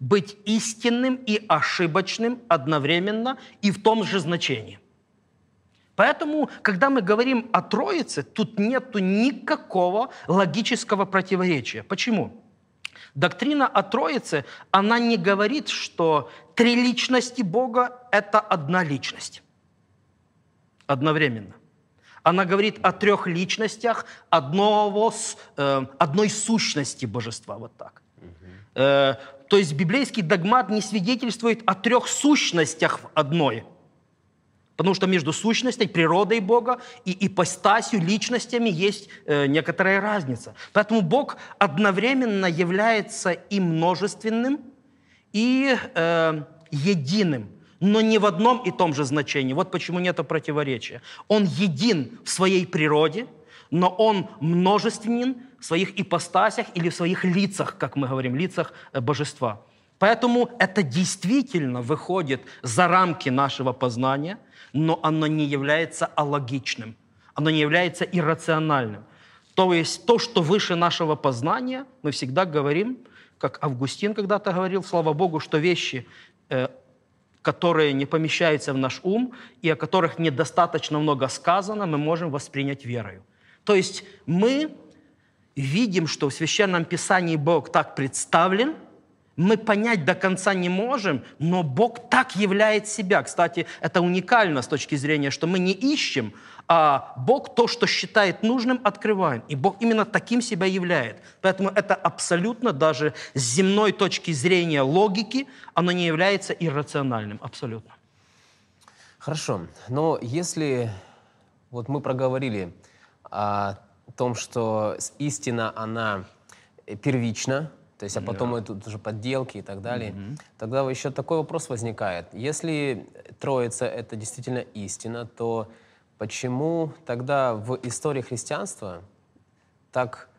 быть истинным и ошибочным одновременно и в том же значении. Поэтому, когда мы говорим о Троице, тут нет никакого логического противоречия. Почему? Доктрина о Троице, она не говорит, что три личности Бога – это одна личность. Одновременно. Она говорит о трех личностях одного, э, одной сущности божества. Вот так. Э, то есть библейский догмат не свидетельствует о трех сущностях в одной – Потому что между сущностью, природой Бога и ипостасью, личностями есть э, некоторая разница. Поэтому Бог одновременно является и множественным, и э, единым. но не в одном и том же значении. Вот почему нет противоречия. Он един в своей природе, но он множественен в своих ипостасях или в своих лицах, как мы говорим, лицах э, божества. Поэтому это действительно выходит за рамки нашего познания, но оно не является алогичным, оно не является иррациональным. То есть то, что выше нашего познания, мы всегда говорим, как Августин когда-то говорил, слава Богу, что вещи, э, которые не помещаются в наш ум и о которых недостаточно много сказано, мы можем воспринять верою. То есть мы видим, что в Священном Писании Бог так представлен – мы понять до конца не можем, но Бог так являет себя. Кстати, это уникально с точки зрения, что мы не ищем, а Бог то, что считает нужным, открывает. И Бог именно таким себя являет. Поэтому это абсолютно даже с земной точки зрения логики, оно не является иррациональным. Абсолютно. Хорошо. Но если вот мы проговорили о том, что истина, она первична, то есть, а потом да. идут уже подделки и так далее. Угу. Тогда еще такой вопрос возникает. Если Троица — это действительно истина, то почему тогда в истории христианства так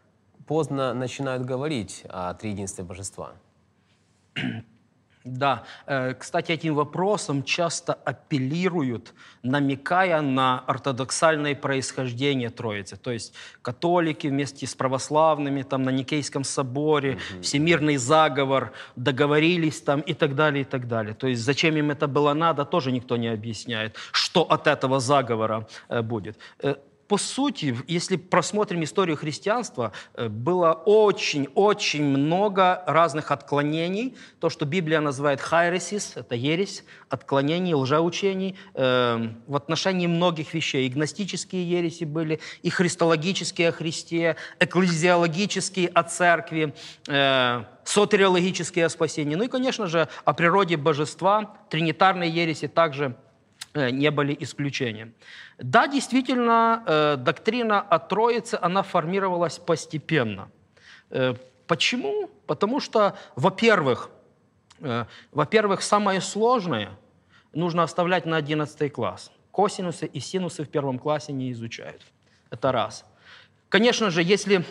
поздно начинают говорить о триединстве божества? [CLEARS THROAT] Да, э, кстати, этим вопросом часто апеллируют, намекая на ортодоксальное происхождение Троицы. То есть католики вместе с православными там на Никейском соборе, угу. всемирный заговор, договорились там и так далее, и так далее. То есть зачем им это было надо, тоже никто не объясняет, что от этого заговора э, будет. По сути, если просмотрим историю христианства, э, было очень-очень много разных отклонений. То, что Библия называет хайресис, это ересь, отклонений, лжеучений э, в отношении многих вещей. И гностические ереси были, и христологические о Христе, экклезиологические о церкви, э, сотериологические о спасении. Ну и, конечно же, о природе божества, тринитарные ереси также не были исключением. Да, действительно, э, доктрина о Троице, она формировалась постепенно. Э, почему? Потому что, во-первых, во-первых, самое сложное нужно оставлять на 11 класс. Косинусы и синусы в первом классе не изучают. Это раз. Конечно же, если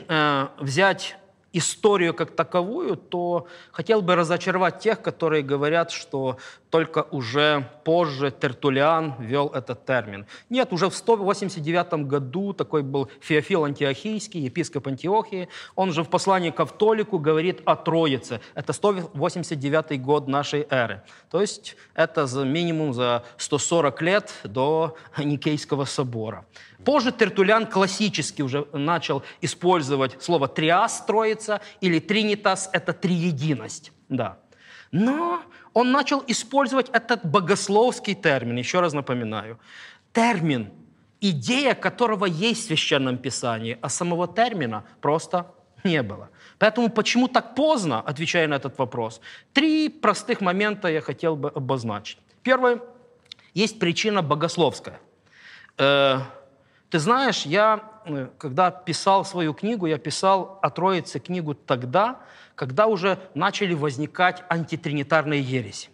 взять историю как таковую, то хотел бы разочаровать тех, которые говорят, что только уже позже Тертулиан ввел этот термин. Нет, уже в 189 году такой был Феофил Антиохийский, епископ Антиохии. Он же в послании к Автолику говорит о Троице. Это 189 год нашей эры. То есть это за минимум за 140 лет до Никейского собора. Позже Тертулян классически уже начал использовать слово «триас» – «троица» или «тринитас» – это «триединость». Да. Но он начал использовать этот богословский термин, еще раз напоминаю. Термин, идея которого есть в Священном Писании, а самого термина просто не было. Поэтому почему так поздно, отвечая на этот вопрос, три простых момента я хотел бы обозначить. Первое, есть причина богословская. Э, ты знаешь, я, э, когда писал свою книгу, я писал о Троице книгу тогда, когда уже начали возникать антитринитарные ереси.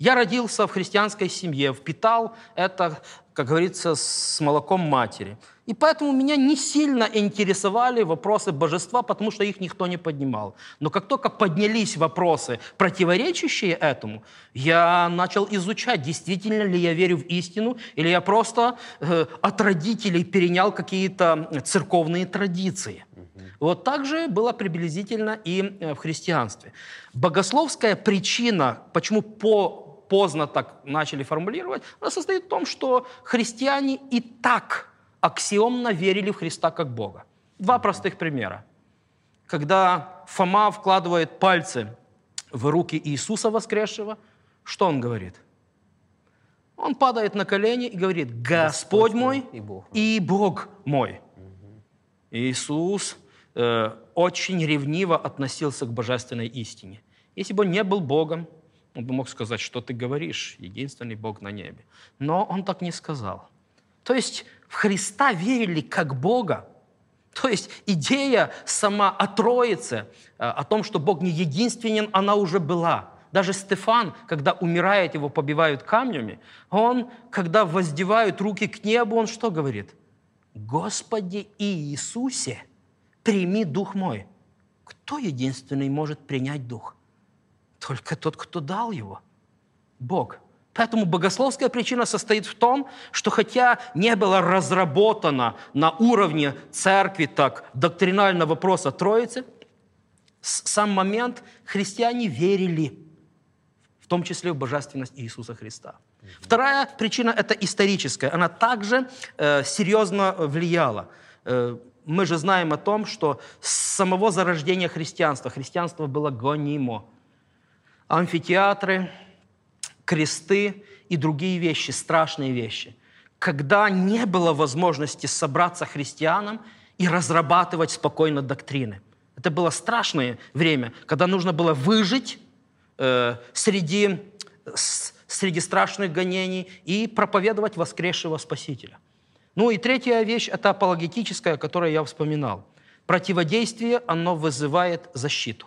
Я родился в христианской семье, впитал это, как говорится, с молоком матери. И поэтому меня не сильно интересовали вопросы божества, потому что их никто не поднимал. Но как только поднялись вопросы, противоречащие этому, я начал изучать, действительно ли я верю в истину, или я просто э, от родителей перенял какие-то церковные традиции. Вот так же было приблизительно и э, в христианстве. Богословская причина, почему по, поздно так начали формулировать, она состоит в том, что христиане и так аксиомно верили в Христа как Бога. Два простых примера. Когда Фома вкладывает пальцы в руки Иисуса воскресшего, что он говорит? Он падает на колени и говорит, Господь, Господь мой и Бог, и Бог мой. Угу. Иисус Э, очень ревниво относился к божественной истине. Если бы он не был Богом, он бы мог сказать, что ты говоришь, единственный Бог на небе. Но он так не сказал. То есть в Христа верили как Бога. То есть идея сама о Троице, э, о том, что Бог не единственен, она уже была. Даже Стефан, когда умирает, его побивают камнями, он, когда воздевают руки к небу, он что говорит? «Господи Иисусе, прими Дух мой». Кто единственный может принять Дух? Только тот, кто дал его. Бог. Поэтому богословская причина состоит в том, что хотя не было разработано на уровне церкви так доктринально вопроса Троицы, сам момент христиане верили, в том числе в божественность Иисуса Христа. Вторая причина – это историческая. Она также э, серьезно влияла. Э, мы же знаем о том, что с самого зарождения христианства, христианство было гонимо. Амфитеатры, кресты и другие вещи, страшные вещи. Когда не было возможности собраться христианам и разрабатывать спокойно доктрины. Это было страшное время, когда нужно было выжить э, среди, с, среди страшных гонений и проповедовать воскресшего Спасителя. Ну и третья вещь – это апологетическая, о которой я вспоминал. Противодействие, оно вызывает защиту.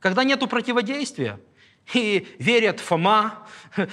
Когда нет противодействия – и верят Фома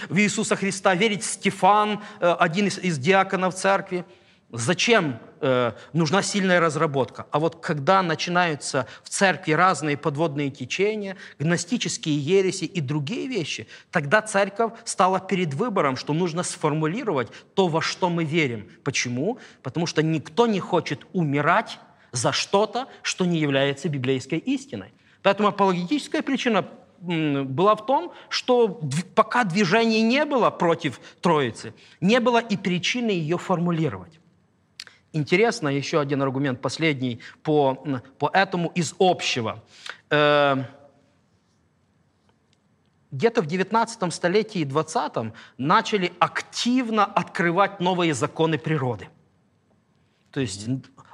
в Иисуса Христа, верит Стефан, э, один из, из диаконов церкви. Зачем э, нужна сильная разработка? А вот когда начинаются в церкви разные подводные течения, гностические ереси и другие вещи, тогда церковь стала перед выбором, что нужно сформулировать то, во что мы верим. Почему? Потому что никто не хочет умирать за что-то, что не является библейской истиной. Поэтому апологетическая причина была в том, что пока движения не было против Троицы, не было и причины ее формулировать. Интересно, еще один аргумент, последний по, по этому из общего. Э, где-то в 19 столетии и 20 начали активно открывать новые законы природы. То есть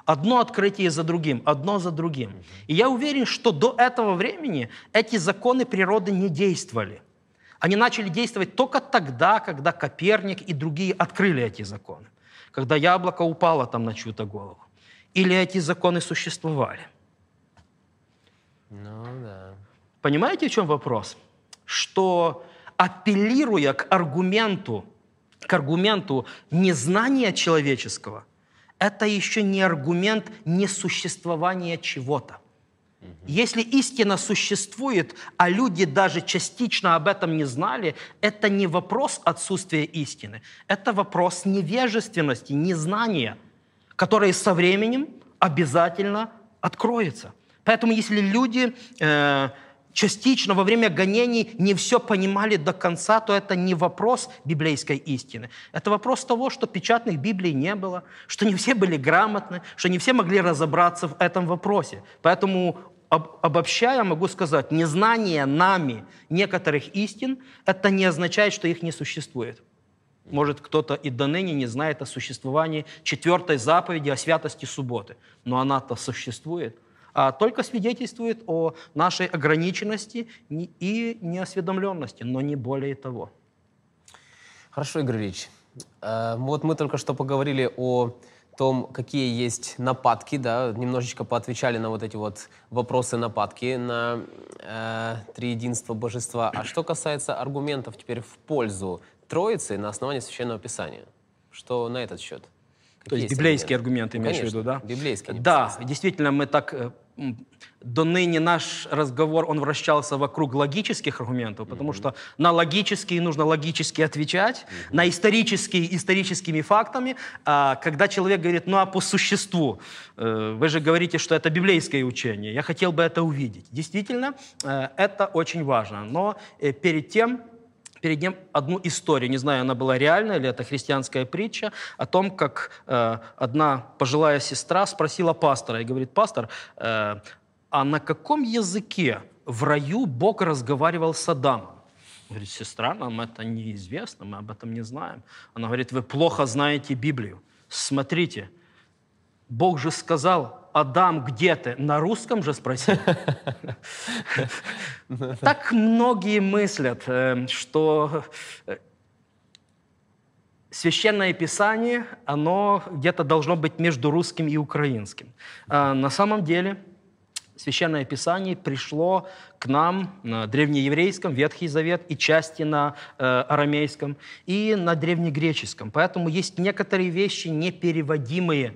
Одно открытие за другим, одно за другим. И я уверен, что до этого времени эти законы природы не действовали. Они начали действовать только тогда, когда Коперник и другие открыли эти законы. Когда яблоко упало там на чью-то голову. Или эти законы существовали. Ну да. Понимаете, в чем вопрос? Что апеллируя к аргументу, к аргументу незнания человеческого – это еще не аргумент несуществования чего-то. Если истина существует, а люди даже частично об этом не знали, это не вопрос отсутствия истины, это вопрос невежественности, незнания, которое со временем обязательно откроется. Поэтому если люди э, частично во время гонений не все понимали до конца, то это не вопрос библейской истины. Это вопрос того, что печатных Библий не было, что не все были грамотны, что не все могли разобраться в этом вопросе. Поэтому обобщая, могу сказать, незнание нами некоторых истин, это не означает, что их не существует. Может, кто-то и до ныне не знает о существовании четвертой заповеди о святости субботы, но она-то существует только свидетельствует о нашей ограниченности и неосведомленности, но не более того. Хорошо, Игорь Ильич. Э, вот мы только что поговорили о том, какие есть нападки, да, немножечко поотвечали на вот эти вот вопросы нападки на э, триединство божества. А что касается аргументов теперь в пользу Троицы на основании Священного Писания, что на этот счет? Какие То есть библейские аргументы, имеешь Конечно, в виду, да? библейские. Да, действительно, мы так э, до ныне наш разговор, он вращался вокруг логических аргументов, потому mm-hmm. что на логические нужно логически отвечать, mm-hmm. на исторические историческими фактами. А когда человек говорит, ну а по существу, э, вы же говорите, что это библейское учение, я хотел бы это увидеть. Действительно, э, это очень важно. Но э, перед тем перед ним одну историю. Не знаю, она была реальная или это христианская притча о том, как э, одна пожилая сестра спросила пастора и говорит, пастор, э, а на каком языке в раю Бог разговаривал с Адамом? Говорит, сестра, нам это неизвестно, мы об этом не знаем. Она говорит, вы плохо знаете Библию. Смотрите, Бог же сказал, Адам, где ты? На русском же спросил. [LAUGHS] Так многие мыслят, э, что э, Священное Писание, оно где-то должно быть между русским и украинским. А на самом деле Священное Писание пришло к нам на древнееврейском, Ветхий Завет, и части на э, арамейском, и на древнегреческом. Поэтому есть некоторые вещи непереводимые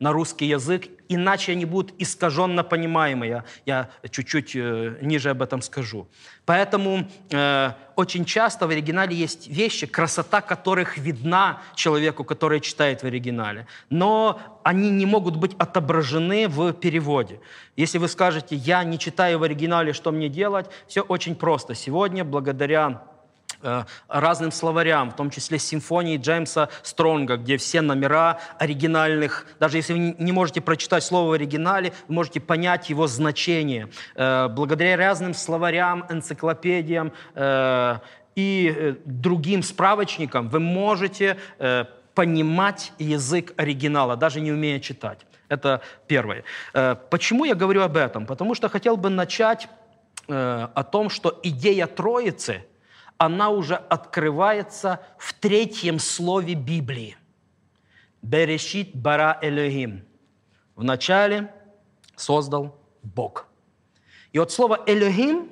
на русский язык, иначе они будут искаженно понимаемые. Я чуть-чуть э, ниже об этом скажу. Поэтому э, очень часто в оригинале есть вещи, красота которых видна человеку, который читает в оригинале, но они не могут быть отображены в переводе. Если вы скажете, я не читаю в оригинале, что мне делать, все очень просто. Сегодня, благодаря разным словарям, в том числе симфонии Джеймса Стронга, где все номера оригинальных, даже если вы не можете прочитать слово в оригинале, вы можете понять его значение. Э, благодаря разным словарям, энциклопедиям э, и другим справочникам вы можете понимать язык оригинала, даже не умея читать. Это первое. Почему я говорю об этом? Потому что хотел бы начать о том, что идея Троицы – она уже открывается в третьем слове Библии. Берешит бара Элохим. Вначале создал Бог. И вот слово Элохим,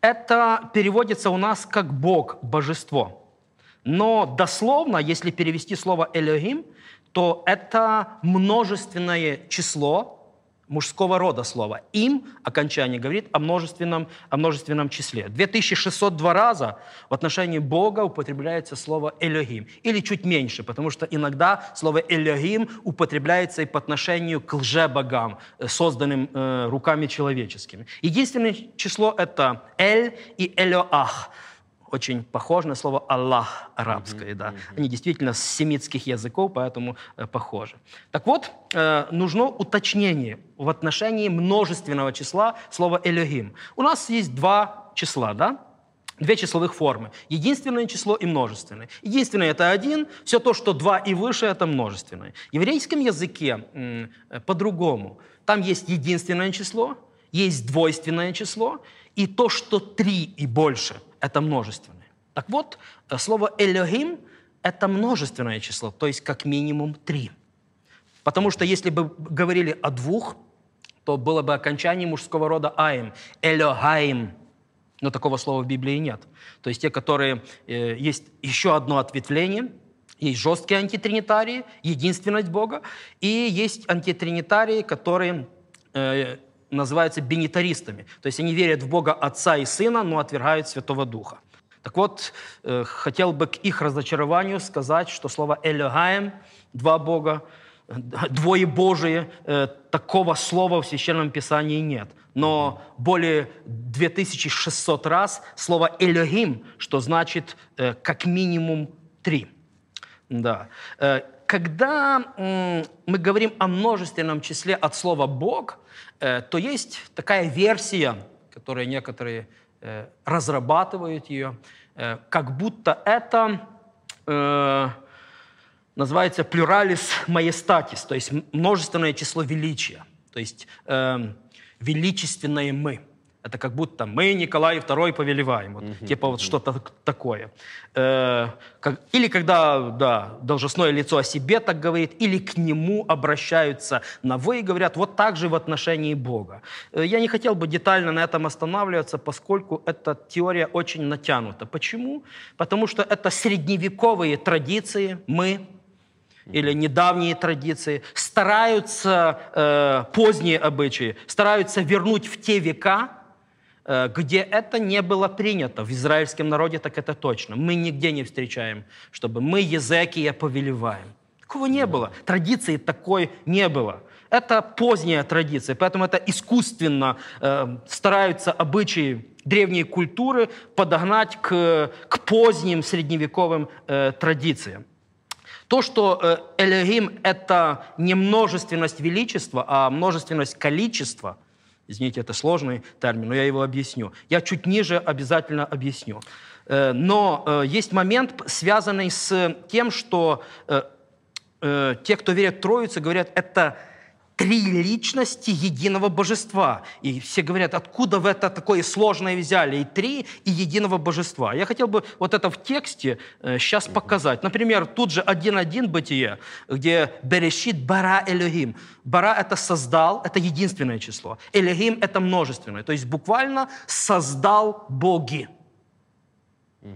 это переводится у нас как Бог, божество. Но дословно, если перевести слово Элохим, то это множественное число, мужского рода слово. Им окончание говорит о множественном, о множественном числе. 2602 раза в отношении Бога употребляется слово «элохим». Или чуть меньше, потому что иногда слово «элохим» употребляется и по отношению к лжебогам, э, созданным э, руками человеческими. Единственное число – это «эль» и «элоах» очень похож на слово «Аллах» арабское. Mm-hmm. Да. Они действительно с семитских языков, поэтому э, похожи. Так вот, э, нужно уточнение в отношении множественного числа слова «элохим». У нас есть два числа, да? Две числовых формы. Единственное число и множественное. Единственное – это один, все то, что два и выше – это множественное. В еврейском языке э, по-другому. Там есть единственное число, есть двойственное число, и то, что три и больше – это множественное. Так вот, э, слово «элохим» — это множественное число, то есть как минимум три. Потому что если бы говорили о двух, то было бы окончание мужского рода «аим» — «элохаим». Но такого слова в Библии нет. То есть те, которые... Э, есть еще одно ответвление — есть жесткие антитринитарии, единственность Бога, и есть антитринитарии, которые э, называются бенитаристами. То есть они верят в Бога Отца и Сына, но отвергают Святого Духа. Так вот, э, хотел бы к их разочарованию сказать, что слово «элегаем» – два Бога, двое Божие, э, такого слова в Священном Писании нет. Но более 2600 раз слово «элогим», что значит э, как минимум три. Да. Когда мы говорим о множественном числе от слова «бог», Э, то есть такая версия, которую некоторые э, разрабатывают ее, э, как будто это называется плюралис маестатис, то есть множественное число величия, то есть величественное «мы». Это как будто мы Николай II повелеваем. Вот, mm-hmm. Типа вот что-то такое. Э, как, или когда да, должностное лицо о себе так говорит, или к нему обращаются на «вы» и говорят вот так же в отношении Бога. Э, я не хотел бы детально на этом останавливаться, поскольку эта теория очень натянута. Почему? Потому что это средневековые традиции «мы», или недавние традиции, стараются, э, поздние обычаи, стараются вернуть в те века, где это не было принято. В израильском народе так это точно. Мы нигде не встречаем, чтобы мы Езекия повелеваем. Такого не было. Традиции такой не было. Это поздняя традиция, поэтому это искусственно э, стараются обычаи древней культуры подогнать к, к поздним средневековым э, традициям. То, что э, Элегим – это не множественность величества, а множественность количества – Извините, это сложный термин, но я его объясню. Я чуть ниже обязательно объясню. Э, но э, есть момент, связанный с тем, что э, те, кто верят в Троицу, говорят, это три личности единого божества. И все говорят, откуда в это такое сложное взяли? И три, и единого божества. Я хотел бы вот это в тексте э, сейчас показать. Например, тут же один-один бытие, где Берешит бара Элохим. Бара – это создал, это единственное число. Элохим – это множественное. То есть буквально создал боги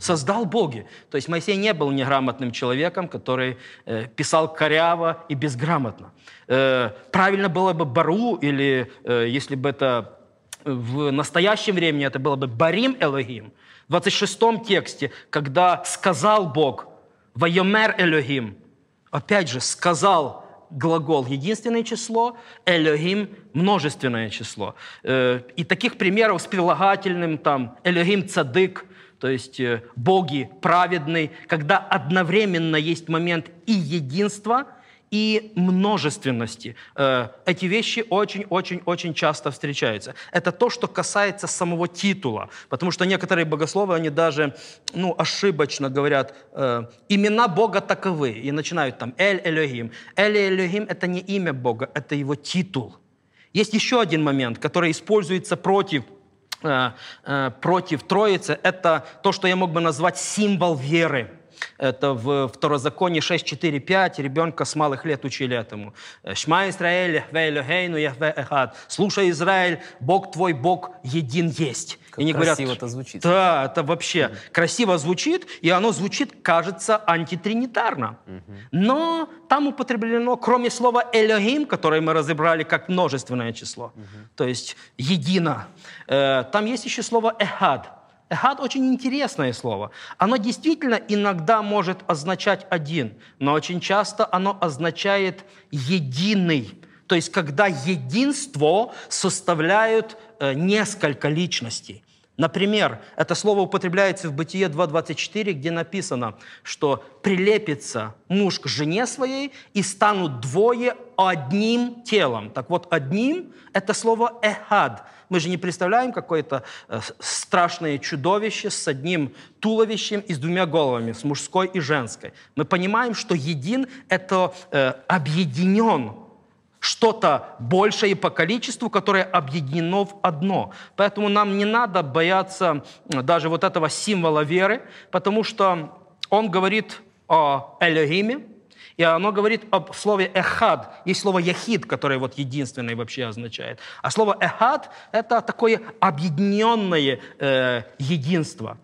создал боги. То есть Моисей не был неграмотным человеком, который э, писал коряво и безграмотно. Э, правильно было бы Бару, или э, если бы это в настоящем времени, это было бы Барим Элогим. В 26 тексте, когда сказал Бог, Вайомер Элогим, опять же, сказал глагол единственное число, Элогим множественное число. Э, и таких примеров с прилагательным, там, Элогим цадык, то есть э, боги праведный, когда одновременно есть момент и единства, и множественности. Э, эти вещи очень-очень-очень часто встречаются. Это то, что касается самого титула, потому что некоторые богословы, они даже ну, ошибочно говорят, э, имена Бога таковы, и начинают там Эль Элохим. Эль Элохим – это не имя Бога, это его титул. Есть еще один момент, который используется против против Троицы, это то, что я мог бы назвать символ веры. Это в Второзаконии 6, 4, 5. Ребенка с малых лет учили этому. «Шма Израиль, Яхве Яхве Эхад». «Слушай, Израиль, Бог твой, Бог един есть». Как и красиво говорят, это звучит. Да, это вообще mm красиво звучит, и оно звучит, кажется, антитринитарно. Mm-hmm. Но там употреблено, кроме слова «элохим», которое мы разобрали как множественное число, mm-hmm. то есть «едино», э, там есть еще слово «эхад». Эхад очень интересное слово. Оно действительно иногда может означать один, но очень часто оно означает единый. То есть когда единство составляют э, несколько личностей. Например, это слово употребляется в Бытие 2.24, где написано, что прилепится муж к жене своей и станут двое одним телом. Так вот, одним – это слово «эхад». Мы же не представляем какое-то э, страшное чудовище с одним туловищем и с двумя головами, с мужской и женской. Мы понимаем, что един – это э, объединен, что-то большее по количеству, которое объединено в одно. Поэтому нам не надо бояться даже вот этого символа веры, потому что он говорит о Элохиме, и оно говорит об слове «эхад». Есть слово «яхид», которое вот единственное вообще означает. А слово «эхад» — это такое объединенное э, единство.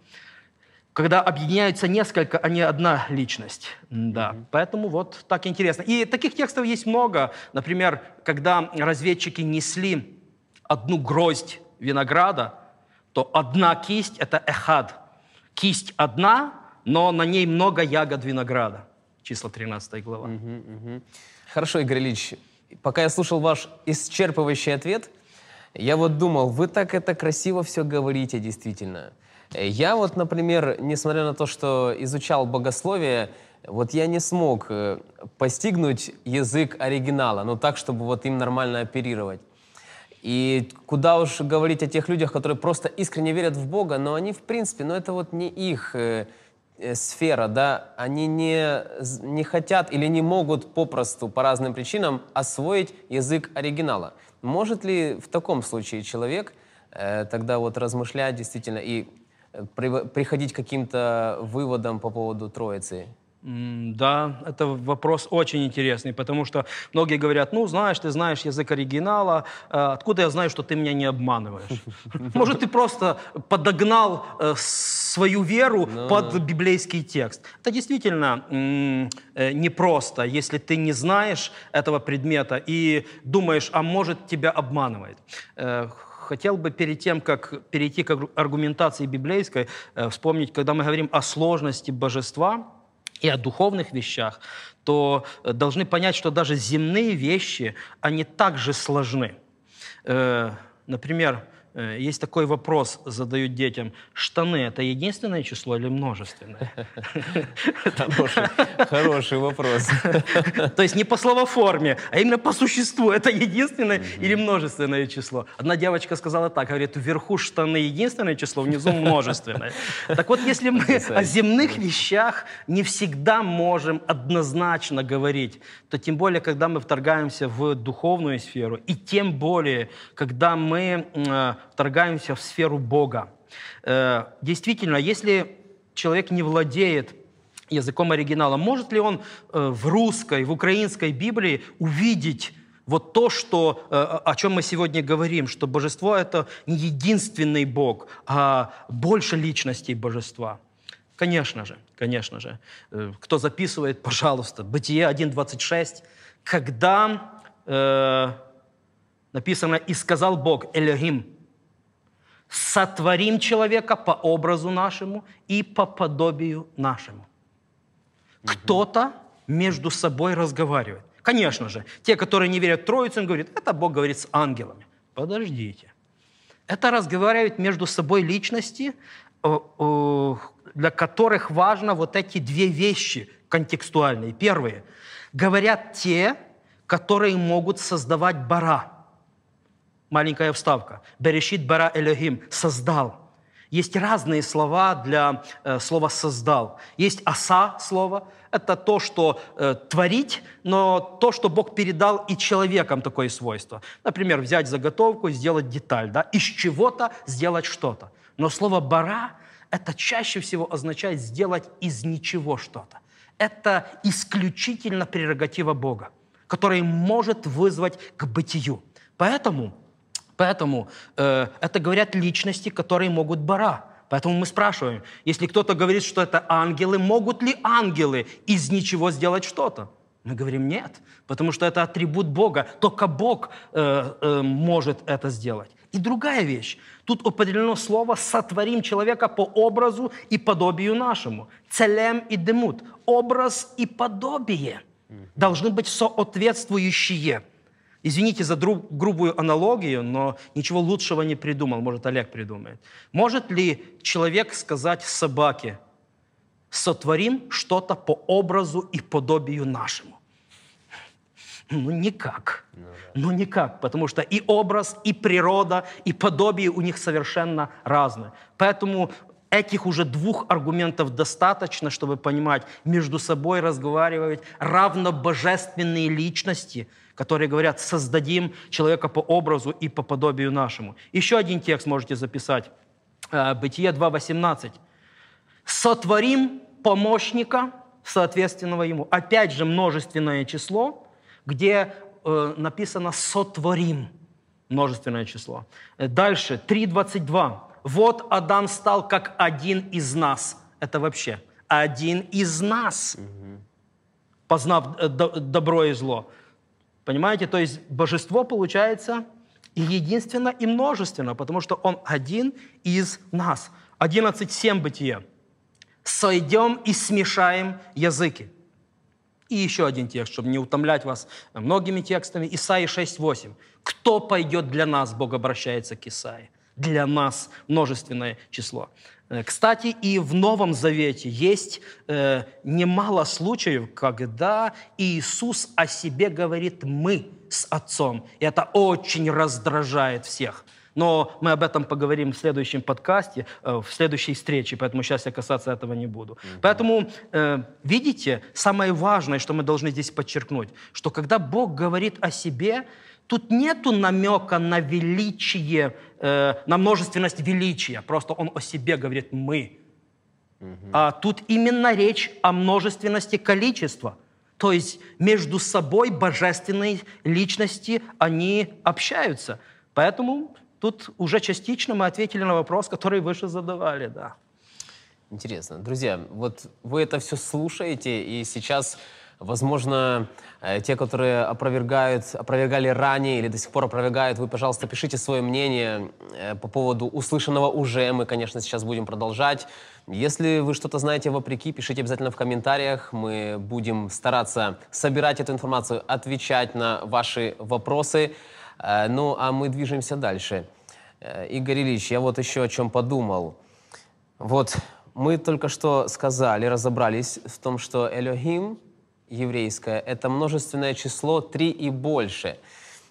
Когда объединяются несколько, а не одна личность. Да, mm-hmm. поэтому вот так интересно. И таких текстов есть много. Например, когда разведчики несли одну гроздь винограда, то одна кисть — это эхад. Кисть одна, но на ней много ягод винограда числа 13 глава. Угу, угу. Хорошо, Игорь Ильич, пока я слушал ваш исчерпывающий ответ, я вот думал, вы так это красиво все говорите действительно. Я вот, например, несмотря на то, что изучал богословие, вот я не смог э, постигнуть язык оригинала, ну так, чтобы вот им нормально оперировать. И куда уж говорить о тех людях, которые просто искренне верят в Бога, но они, в принципе, ну это вот не их э, Э, сфера, да, они не, не хотят или не могут попросту по разным причинам освоить язык оригинала. Может ли в таком случае человек э, тогда вот размышлять действительно и приходить к каким-то выводам по поводу Троицы? Да, это вопрос очень интересный, потому что многие говорят, ну, знаешь, ты знаешь язык оригинала, э, откуда я знаю, что ты меня не обманываешь? [LAUGHS] Может, ты просто подогнал э, свою веру. Ну под библейский текст. Это действительно э, непросто, если ты не знаешь этого предмета и думаешь, а может, тебя обманывает хотел бы перед тем, как перейти к аргументации библейской, вспомнить, когда мы говорим о сложности божества, и о духовных вещах, то э, должны понять, что даже земные вещи, они также сложны. Э, например, Э, есть такой вопрос, задают детям. Штаны – это единственное число или множественное? Хороший, хороший вопрос. То есть не по словоформе, а именно по существу. Это единственное или множественное число? Одна девочка сказала так, говорит, вверху штаны единственное число, внизу множественное. Так вот, если мы о земных вещах не всегда можем однозначно говорить, то тем более, когда мы вторгаемся в духовную сферу, и тем более, когда мы э, вторгаемся в сферу Бога. Э, действительно, если человек не владеет языком оригинала, может ли он э, в русской, в украинской Библии увидеть вот то, что, э, о чем мы сегодня говорим, что божество – это не единственный Бог, а больше личностей божества. Конечно же, конечно же. Кто записывает, пожалуйста, Бытие 1.26. Когда э, написано «И сказал Бог, Элохим, сотворим человека по образу нашему и по подобию нашему. Кто-то между собой разговаривает. Конечно же, те, которые не верят Троицу, он говорит, это Бог говорит с ангелами. Подождите. Это разговаривают между собой личности, для которых важно вот эти две вещи контекстуальные. Первые. Говорят те, которые могут создавать бара – маленькая вставка. Берешит бара Элохим – создал. Есть разные слова для э, слова «создал». Есть «аса» слово – это то, что э, творить, но то, что Бог передал и человекам такое свойство. Например, взять заготовку, сделать деталь, да, из чего-то сделать что-то. Но слово «бара» – это чаще всего означает сделать из ничего что-то. Это исключительно прерогатива Бога, который может вызвать к бытию. Поэтому Поэтому э, это говорят личности, которые могут бара. Поэтому мы спрашиваем, если кто-то говорит, что это ангелы, могут ли ангелы из ничего сделать что-то? Мы говорим нет, потому что это атрибут Бога. Только Бог э, э, может это сделать. И другая вещь. Тут определено слово «сотворим человека по образу и подобию нашему». Целем и демут. Образ и подобие должны быть соответствующие. Извините за грубую аналогию, но ничего лучшего не придумал. Может, Олег придумает. Может ли человек сказать собаке, сотворим что-то по образу и подобию нашему? Ну, никак. Ну, да. ну, никак, потому что и образ, и природа, и подобие у них совершенно разные. Поэтому этих уже двух аргументов достаточно, чтобы понимать, между собой разговаривать равно божественные личности – которые говорят, создадим человека по образу и по подобию нашему. Еще один текст можете записать. Э, Бытие 2.18. «Сотворим помощника, соответственного ему». Опять же множественное число, где э, написано «сотворим» множественное число. Э, дальше, 3.22. «Вот Адам стал как один из нас». Это вообще один из нас, познав добро и зло. Понимаете? То есть божество получается и единственно, и множественно, потому что он один из нас. 11.7 бытие. «Сойдем и смешаем языки». И еще один текст, чтобы не утомлять вас многими текстами. Исаия 6.8. «Кто пойдет для нас?» Бог обращается к Исаии. Для нас множественное число. Э, кстати, и в Новом Завете есть э, немало случаев, когда Иисус о себе говорит «мы» с Отцом. И это очень раздражает всех. Но мы об этом поговорим в следующем подкасте, э, в следующей встрече, поэтому сейчас я касаться этого не буду. Mm-hmm. Поэтому, э, видите, самое важное, что мы должны здесь подчеркнуть, что когда Бог говорит о себе, Тут нету намека на величие, э, на множественность величия. Просто он о себе говорит «мы». Угу. А тут именно речь о множественности количества. То есть между собой божественные личности, они общаются. Поэтому тут уже частично мы ответили на вопрос, который выше задавали, да. Интересно. Друзья, вот вы это все слушаете, и сейчас Возможно, э, те, которые опровергают, опровергали ранее или до сих пор опровергают, вы, пожалуйста, пишите свое мнение э, по поводу услышанного уже. Мы, конечно, сейчас будем продолжать. Если вы что-то знаете вопреки, пишите обязательно в комментариях. Мы будем стараться собирать эту информацию, отвечать на ваши вопросы. Э, ну, а мы движемся дальше. Игорь Ильич, я вот еще о чем подумал. Вот мы только что сказали, разобрались в том, что Элохим еврейское — это множественное число три и больше.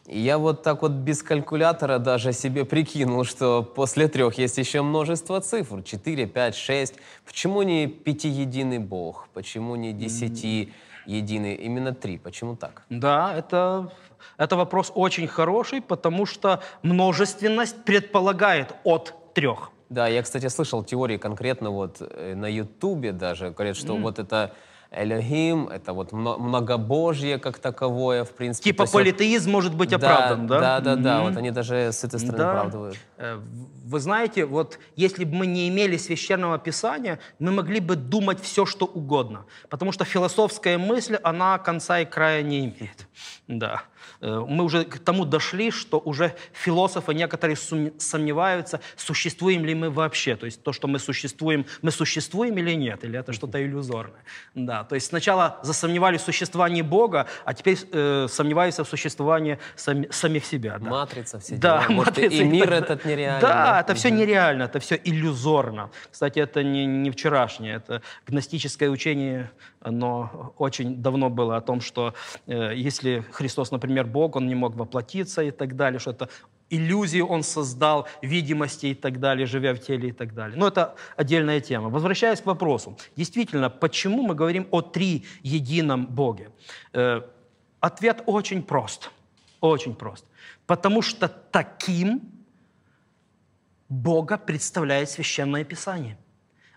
И я вот так вот без калькулятора даже себе прикинул, что после трех есть еще множество цифр. Четыре, пять, шесть. Почему не пятиединый Бог? Почему не десяти единый? Именно три. Почему так? Да, это, это вопрос очень хороший, потому что множественность предполагает от трех. Да, я, кстати, слышал теории конкретно вот э, на Ютубе даже, говорят, что вот это Элохим, это вот мно- многобожье как таковое, в принципе. Типа есть вот- политеизм может быть оправдан, да? Да, да, да, Мгм. вот они даже с этой стороны Да. оправдывают. Э, Вы знаете, вот если бы мы не имели священного писания, мы могли бы думать все, что угодно. Потому что философская мысль, она конца и края не имеет. [LAUGHS] Да. Э, Мы уже к тому дошли, что уже философы некоторые сомневаются, существуем ли мы вообще. То есть то, что мы существуем, мы существуем или нет, или это что-то иллюзорное. Да. То есть сначала засомневались в существовании Бога, а теперь э, сомневаются в существовании сами- самих себя. Да. Матрица, все Да, дела. Может, и- матрица и мир этот нереальный. Да, это все нереально, это все иллюзорно. Кстати, это не, не вчерашнее, это гностическое учение, оно очень давно было о том, что э, если Христос, например, Бог, он не мог воплотиться и так далее, что это иллюзии он создал, видимости и так далее, живя в теле и так далее. Но это отдельная тема. Возвращаясь к вопросу. Действительно, почему мы говорим о три едином Боге? Э, ответ очень прост. Очень прост. Потому что таким Бога представляет Священное Писание.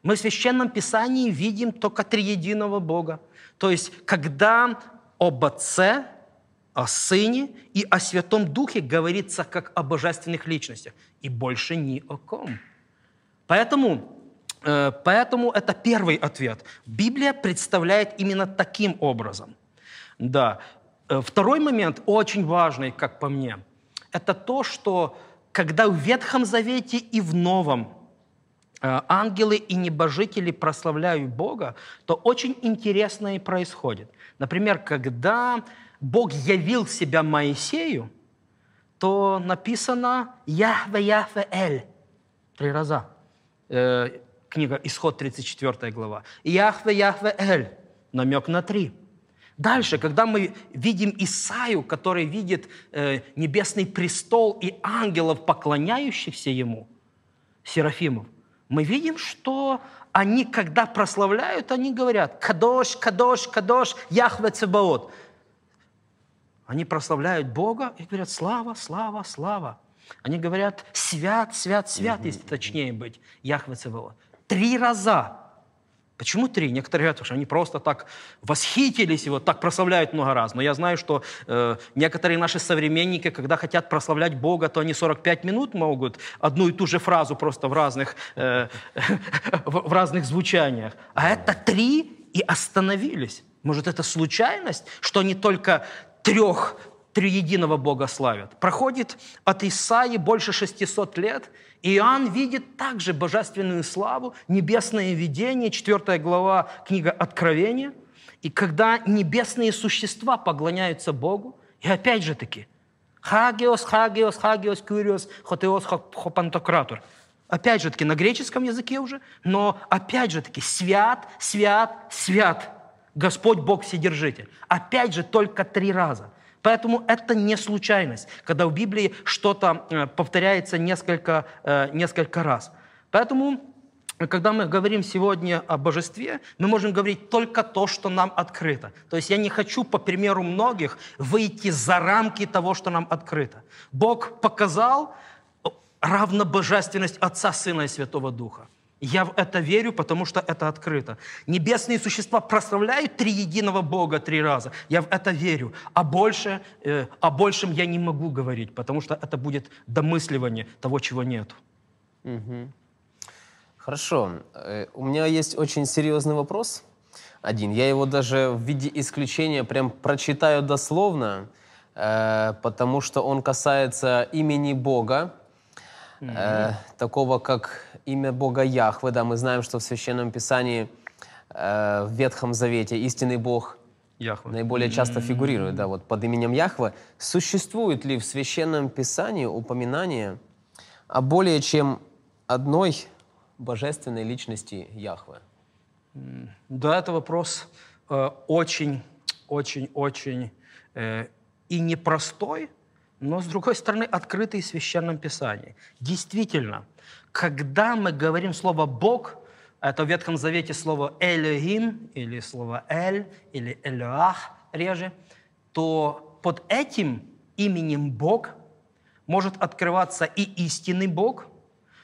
Мы в Священном Писании видим только триединого Бога. То есть, когда об Отце, о Сыне и о Святом Духе говорится как о божественных личностях, и больше ни о ком. Поэтому, э, поэтому это первый ответ. Библия представляет именно таким образом. Да. Э, Второй момент, очень важный, как по мне, это то, что когда в Ветхом Завете и в Новом э, ангелы и небожители прославляют Бога, то очень интересное происходит. Например, когда Бог явил себя Моисею, то написано «Яхве, Яхве, Эль» три раза. Э, книга Исход, 34 глава. «Яхве, Яхве, Эль» намек на три. Дальше, когда мы видим Исаию, который видит э, небесный престол и ангелов, поклоняющихся ему, Серафимов, мы видим, что они, когда прославляют, они говорят «Кадош, Кадош, Кадош, Яхве Цебаот». Они прославляют Бога и говорят «Слава, слава, слава». Они говорят «Свят, свят, свят», если точнее быть, Яхве Цебаот. Три раза. Почему три? Некоторые говорят, что они просто так восхитились и вот так прославляют много раз. Но я знаю, что э, некоторые наши современники, когда хотят прославлять Бога, то они 45 минут могут одну и ту же фразу просто в разных, э, [LAUGHS] в разных звучаниях. А это три и остановились. Может, это случайность, что они только трех триединого Бога славят. Проходит от Исаии больше 600 лет, и Иоанн видит также божественную славу, небесное видение, 4 глава книга Откровения. И когда небесные существа поклоняются Богу, и опять же таки, хагиос, хагиос, хагиос, кюриос, хотеос, хопантократор. Опять же таки, на греческом языке уже, но опять же таки, свят, свят, свят. Господь Бог Вседержитель. Опять же, только три раза. Поэтому это не случайность, когда в Библии что-то э, повторяется несколько, э, несколько раз. Поэтому, когда мы говорим сегодня о божестве, мы можем говорить только то, что нам открыто. То есть я не хочу, по примеру многих, выйти за рамки того, что нам открыто. Бог показал равнобожественность Отца, Сына и Святого Духа. Я в это верю, потому что это открыто. Небесные существа прославляют триединого Бога три раза. Я в это верю. А больше, э, о большем я не могу говорить, потому что это будет домысливание того, чего нет. Хорошо. Э, У меня есть очень серьезный вопрос. Один. Я его даже в виде исключения прям прочитаю дословно, э, потому что он касается имени Бога, э, такого как имя Бога Яхве. Да, мы знаем, что в Священном Писании э, в Ветхом Завете истинный Бог Яхве. наиболее часто фигурирует, да, вот под именем Яхве. Существует ли в Священном Писании упоминание о более чем одной божественной личности Яхве? Да, это вопрос э, очень, очень, очень э, и непростой, но, с другой стороны, открытый в Священном Писании. Действительно, когда мы говорим слово «Бог», это в Ветхом Завете слово «элюгим» или слово «эль» или «элюах» реже, то под этим именем Бог может открываться и истинный Бог,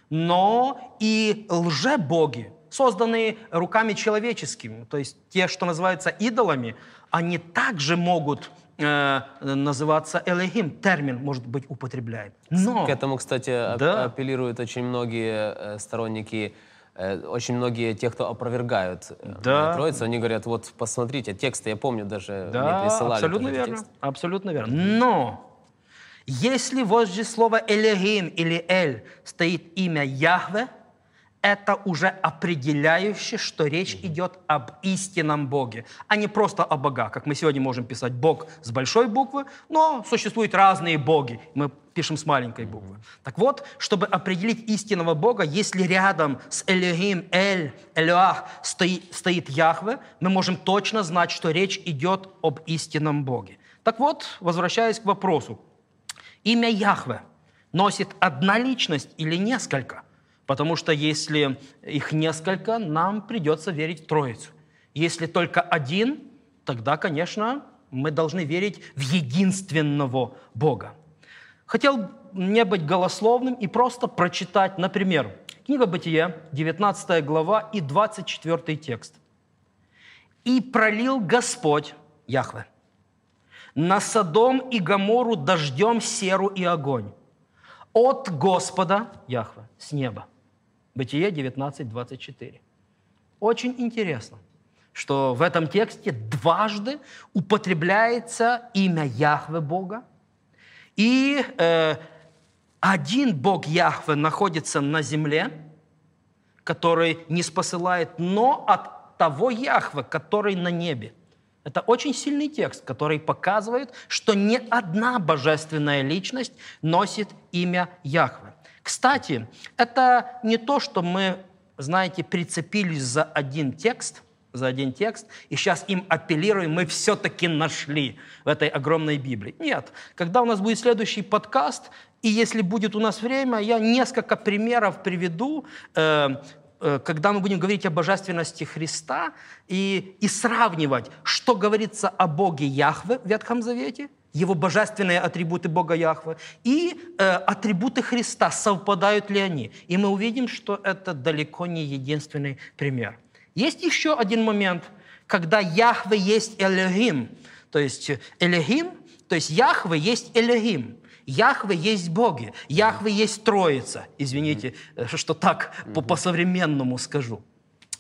но и лже-боги, созданные руками человеческими, то есть те, что называются идолами, они также могут э, называться Элехим. Термин, может быть, употребляем. Но... К этому, кстати, да. апеллируют очень многие э, сторонники э, очень многие те, кто опровергают э, да. Троицу, они говорят, вот посмотрите, тексты, я помню, даже да, мне присылали. абсолютно верно, текст. абсолютно верно. Но если возле слова «элегим» или «эль» стоит имя Яхве – это уже определяющее, что речь идет об истинном Боге, а не просто о богах. Как мы сегодня можем писать Бог с большой буквы, но существуют разные боги. Мы пишем с маленькой буквы. Так вот, чтобы определить истинного Бога, если рядом с Элюхим, Эль, Элюах стоит, стоит Яхве, мы можем точно знать, что речь идет об истинном Боге. Так вот, возвращаясь к вопросу. Имя Яхве носит одна личность или несколько – Потому что если их несколько, нам придется верить в Троицу. Если только один, тогда, конечно, мы должны верить в единственного Бога. Хотел не быть голословным и просто прочитать, например, книга Бытия, 19 глава и 24 текст. «И пролил Господь, Яхве, на Содом и Гамору дождем серу и огонь от Господа, Яхве, с неба, Бытие 19, 24. Очень интересно, что в этом тексте дважды употребляется имя Яхве Бога, и э, один Бог Яхве находится на земле, который не спосылает, но от того Яхве, который на небе. Это очень сильный текст, который показывает, что не одна божественная личность носит имя Яхве. Кстати, это не то, что мы, знаете, прицепились за один текст, за один текст, и сейчас им апеллируем, мы все-таки нашли в этой огромной Библии. Нет. Когда у нас будет следующий подкаст, и если будет у нас время, я несколько примеров приведу, э, э, когда мы будем говорить о божественности Христа и, и сравнивать, что говорится о Боге Яхве в Ветхом Завете – его божественные атрибуты Бога Яхве и э, атрибуты Христа, совпадают ли они. И мы увидим, что это далеко не единственный пример. Есть еще один момент, когда Яхве есть Элегим, то есть Элегим, то есть Яхве есть Элегим. Яхве есть боги, Яхве есть Троица. Извините, э, что так по-современному скажу.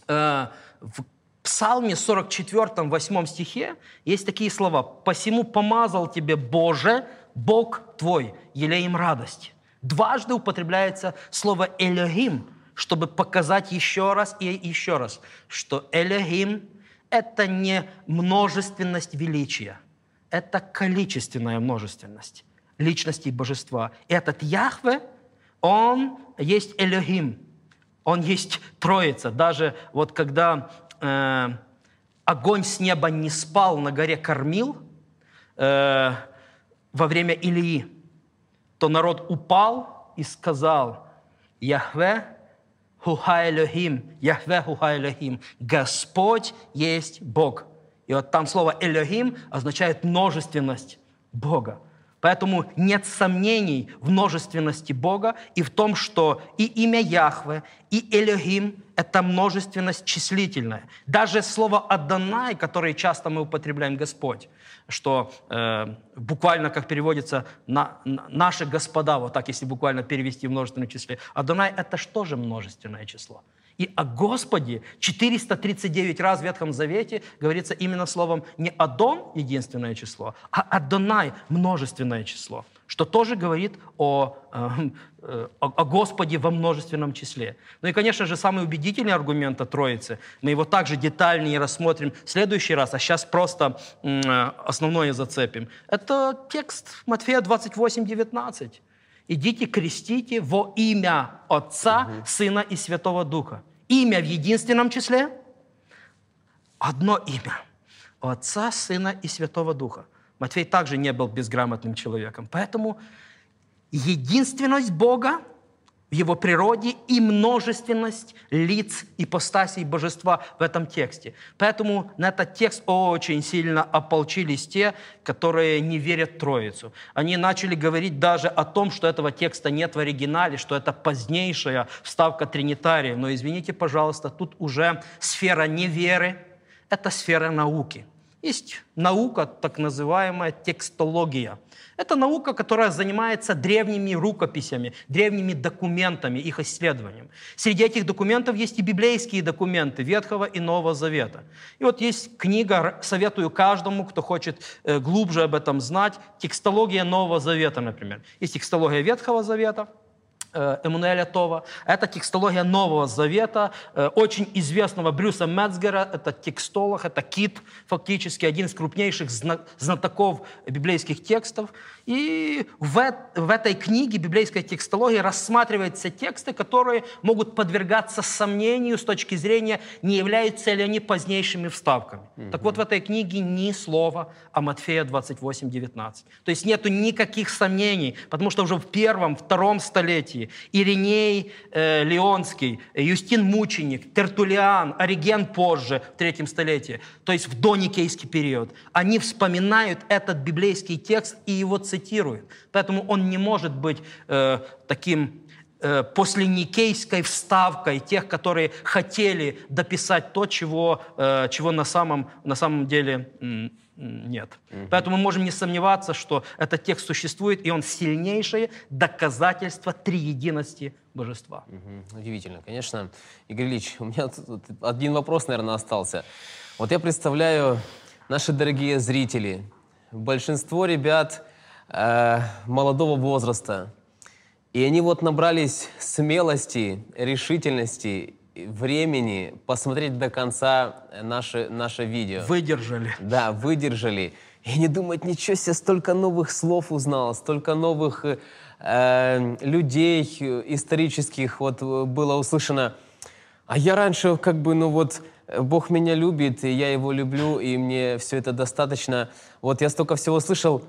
Э, в Псалме 44, 8 стихе есть такие слова. «Посему помазал тебе, Боже, Бог твой, елеем радость». Дважды употребляется слово «элегим», чтобы показать еще раз и еще раз, что «элегим» — это не множественность величия, это количественная множественность личности божества. Этот Яхве, он есть Элохим, он есть Троица. Даже вот когда э, огонь с неба не спал на горе кормил э, во время Илии, то народ упал и сказал, Яхве Хуха Элохим, Яхве Хуха Элохим, Господь есть Бог. И вот там слово Элохим означает множественность Бога. Поэтому нет сомнений в множественности Бога и в том, что и имя Яхве, и Элохим – это множественность числительная. Даже слово «Адонай», которое часто мы употребляем «Господь», что э, буквально как переводится на, на, «наши господа», вот так, если буквально перевести в множественном числе. «Адонай» – это что же множественное число? И о Господе 439 раз в Ветхом Завете говорится именно словом не «Адон» – единственное число, а «Адонай» – множественное число, что тоже говорит о, э, э, о, о Господе во множественном числе. Ну и, конечно же, самый убедительный аргумент о Троице, мы его также детальнее рассмотрим в следующий раз, а сейчас просто э, основное зацепим. Это текст Матфея 28, 19. идите крестите во имя Отца, Сына и Святого Духа. Имя в единственном числе, одно имя. Отца, Сына и Святого Духа. Матфей также не был безграмотным человеком. Поэтому единственность Бога в его природе и множественность лиц ипостасей божества в этом тексте. Поэтому на этот текст очень сильно ополчились те, которые не верят Троицу. Они начали говорить даже о том, что этого текста нет в оригинале, что это позднейшая вставка Тринитария. Но извините, пожалуйста, тут уже сфера неверы, это сфера науки. Есть наука, так называемая текстология – это наука, которая занимается древними рукописями, древними документами, их исследованием. Среди этих документов есть и библейские документы Ветхого и Нового Завета. И вот есть книга, советую каждому, кто хочет э, глубже об этом знать, текстология Нового Завета, например. Есть текстология Ветхого Завета – Эммануэля Това. Это текстология Нового Завета, э, очень известного Брюса Мецгера. Это текстолог, это кит, фактически один из крупнейших знатоков библейских текстов. И в, в этой книге библейской текстологии рассматриваются тексты, которые могут подвергаться сомнению с точки зрения, не являются ли они позднейшими вставками. Mm-hmm. Так вот, в этой книге ни слова о Матфея 28, 19. То есть нету никаких сомнений, потому что уже в первом, втором столетии Ириней э, Леонский, Юстин Мученик, Тертулиан, Ориген позже, в третьем столетии, то есть в доникейский период, они вспоминают этот библейский текст и его цитируют. Поэтому он не может быть э, таким э, после вставкой тех, которые хотели дописать то, чего, э, чего на, самом, на самом деле нет. Угу. Поэтому мы можем не сомневаться, что этот текст существует, и он сильнейшее доказательство триединости божества. Угу. Удивительно. Конечно, Игорь Ильич, у меня тут один вопрос, наверное, остался. Вот я представляю, наши дорогие зрители, большинство ребят э, молодого возраста. И они вот набрались смелости, решительности, времени посмотреть до конца наше, наше видео. Выдержали. Да, выдержали. И не думать, ничего себе, столько новых слов узнал, столько новых э, людей исторических вот было услышано. А я раньше как бы, ну вот, Бог меня любит, и я его люблю, и мне все это достаточно. Вот я столько всего слышал,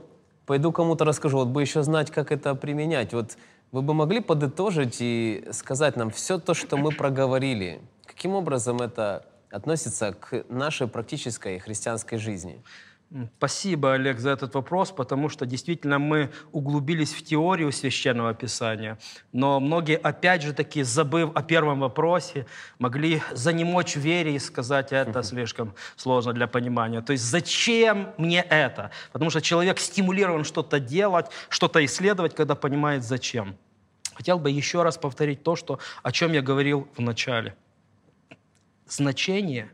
пойду кому-то расскажу, вот бы еще знать, как это применять. Вот вы бы могли подытожить и сказать нам все то, что мы проговорили, каким образом это относится к нашей практической христианской жизни? Спасибо, Олег, за этот вопрос, потому что действительно мы углубились в теорию священного писания, но многие, опять же таки, забыв о первом вопросе, могли занемочь в вере и сказать, это слишком сложно для понимания. То есть зачем мне это? Потому что человек стимулирован что-то делать, что-то исследовать, когда понимает зачем. Хотел бы еще раз повторить то, что, о чем я говорил в начале. Значение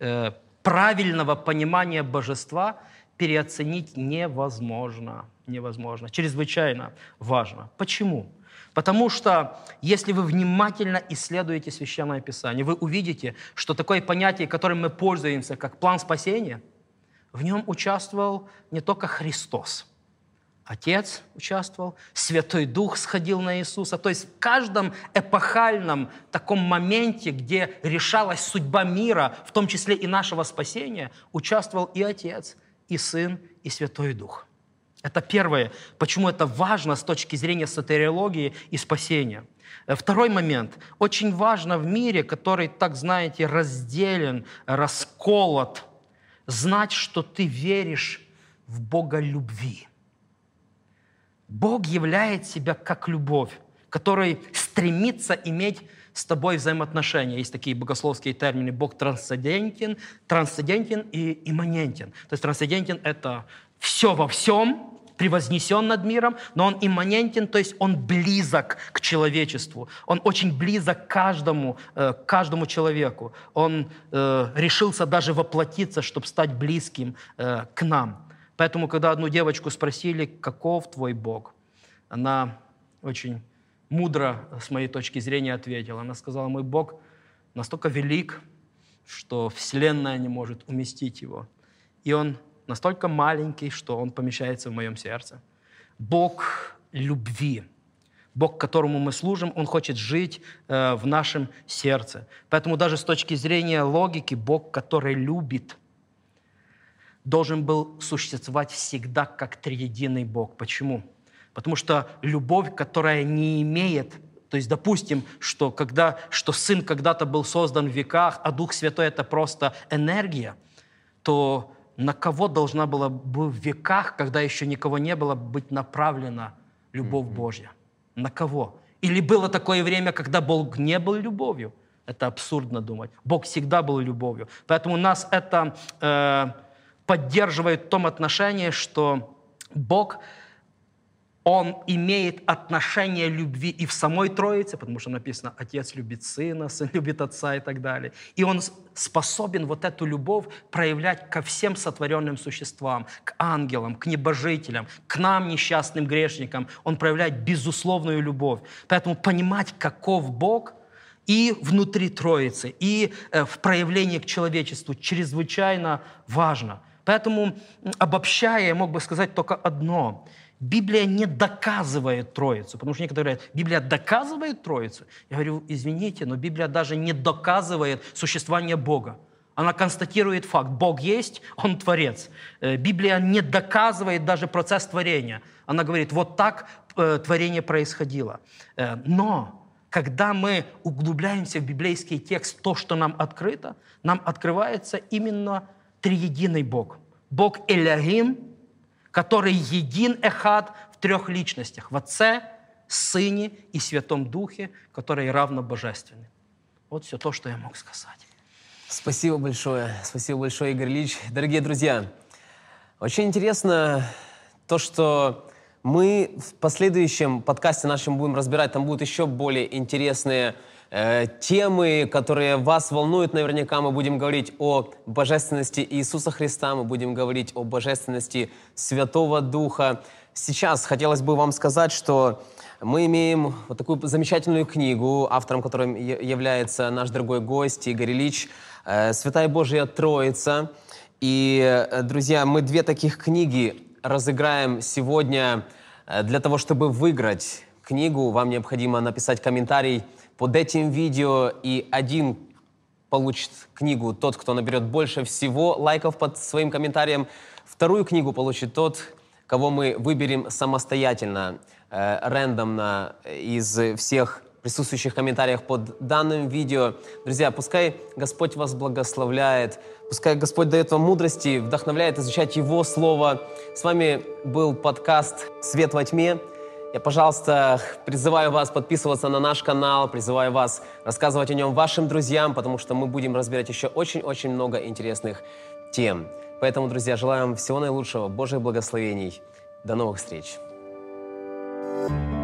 э, правильного понимания божества переоценить невозможно. Невозможно. Чрезвычайно важно. Почему? Потому что если вы внимательно исследуете Священное Писание, вы увидите, что такое понятие, которым мы пользуемся, как план спасения, в нем участвовал не только Христос – Отец участвовал, Святой Дух сходил на Иисуса. То есть в каждом эпохальном таком моменте, где решалась судьба мира, в том числе и нашего спасения, участвовал и Отец, и Сын, и Святой Дух. Это первое, почему это важно с точки зрения сатериологии и спасения. Второй момент. Очень важно в мире, который, так знаете, разделен, расколот, знать, что ты веришь в Бога любви – Бог являет себя как любовь, который стремится иметь с тобой взаимоотношения. Есть такие богословские термины. Бог трансцендентен, трансцендентен и имманентен. То есть трансцендентен – это все во всем, превознесен над миром, но он имманентен, то есть он близок к человечеству. Он очень близок к каждому, э, каждому человеку. Он э, решился даже воплотиться, чтобы стать близким э, к нам. Поэтому, когда одну девочку спросили, каков твой Бог, она очень мудро, с моей точки зрения, ответила. Она сказала, мой Бог настолько велик, что Вселенная не может уместить его. И он настолько маленький, что он помещается в моем сердце. Бог любви. Бог, которому мы служим, Он хочет жить э, в нашем сердце. Поэтому даже с точки зрения логики, Бог, который любит, должен был существовать всегда как триединый Бог. Почему? Потому что любовь, которая не имеет то есть, допустим, что, когда, что Сын когда-то был создан в веках, а Дух Святой – это просто энергия, то на кого должна была бы в веках, когда еще никого не было, быть направлена любовь mm-hmm. Божья? На кого? Или было такое время, когда Бог не был любовью? Это абсурдно думать. Бог всегда был любовью. Поэтому нас это э, поддерживает в том отношении, что Бог он имеет отношение любви и в самой Троице, потому что написано, Отец любит Сына, [LAUGHS] Сын любит Отца и так далее. И он способен вот эту любовь проявлять ко всем сотворенным существам, к ангелам, к небожителям, к нам, несчастным грешникам. Он проявляет безусловную любовь. Поэтому понимать, каков Бог – и внутри Троицы, и э, в проявлении к человечеству чрезвычайно важно. Поэтому, обобщая, я мог бы сказать только одно – Библия не доказывает Троицу, потому что некоторые говорят, Библия доказывает Троицу. Я говорю, извините, но Библия даже не доказывает существование Бога. Она констатирует факт. Бог есть, Он Творец. Э, Библия не доказывает даже процесс творения. Она говорит, вот так э, творение происходило. Э, но когда мы углубляемся в библейский текст, то, что нам открыто, нам открывается именно триединый Бог. Бог Элягим, который един эхад в трех личностях, в Отце, Сыне и Святом Духе, который равно божественный. Вот все то, что я мог сказать. Спасибо большое. Спасибо большое, Игорь Ильич. Дорогие друзья, очень интересно то, что мы в последующем подкасте нашем будем разбирать, там будут еще более интересные Э, темы, которые вас волнуют, наверняка мы будем говорить о божественности Иисуса Христа, мы будем говорить о божественности Святого Духа. Сейчас хотелось бы вам сказать, что мы имеем вот такую замечательную книгу, автором которой является наш дорогой гость Игорь Ильич, э, «Святая Божья Троица». И, э, друзья, мы две таких книги разыграем сегодня для того, чтобы выиграть книгу. Вам необходимо написать комментарий – под этим видео, и один получит книгу тот, кто наберет больше всего лайков под своим комментарием. Вторую книгу получит тот, кого мы выберем самостоятельно, э, рандомно из всех присутствующих комментариях под данным видео. Друзья, пускай Господь вас благословляет, пускай Господь дает вам мудрости, вдохновляет изучать Его Слово. С вами был подкаст «Свет во тьме». Я, пожалуйста, призываю вас подписываться на наш канал, призываю вас рассказывать о нем вашим друзьям, потому что мы будем разбирать еще очень-очень много интересных тем. Поэтому, друзья, желаю вам всего наилучшего, Божьих благословений. До новых встреч! thank you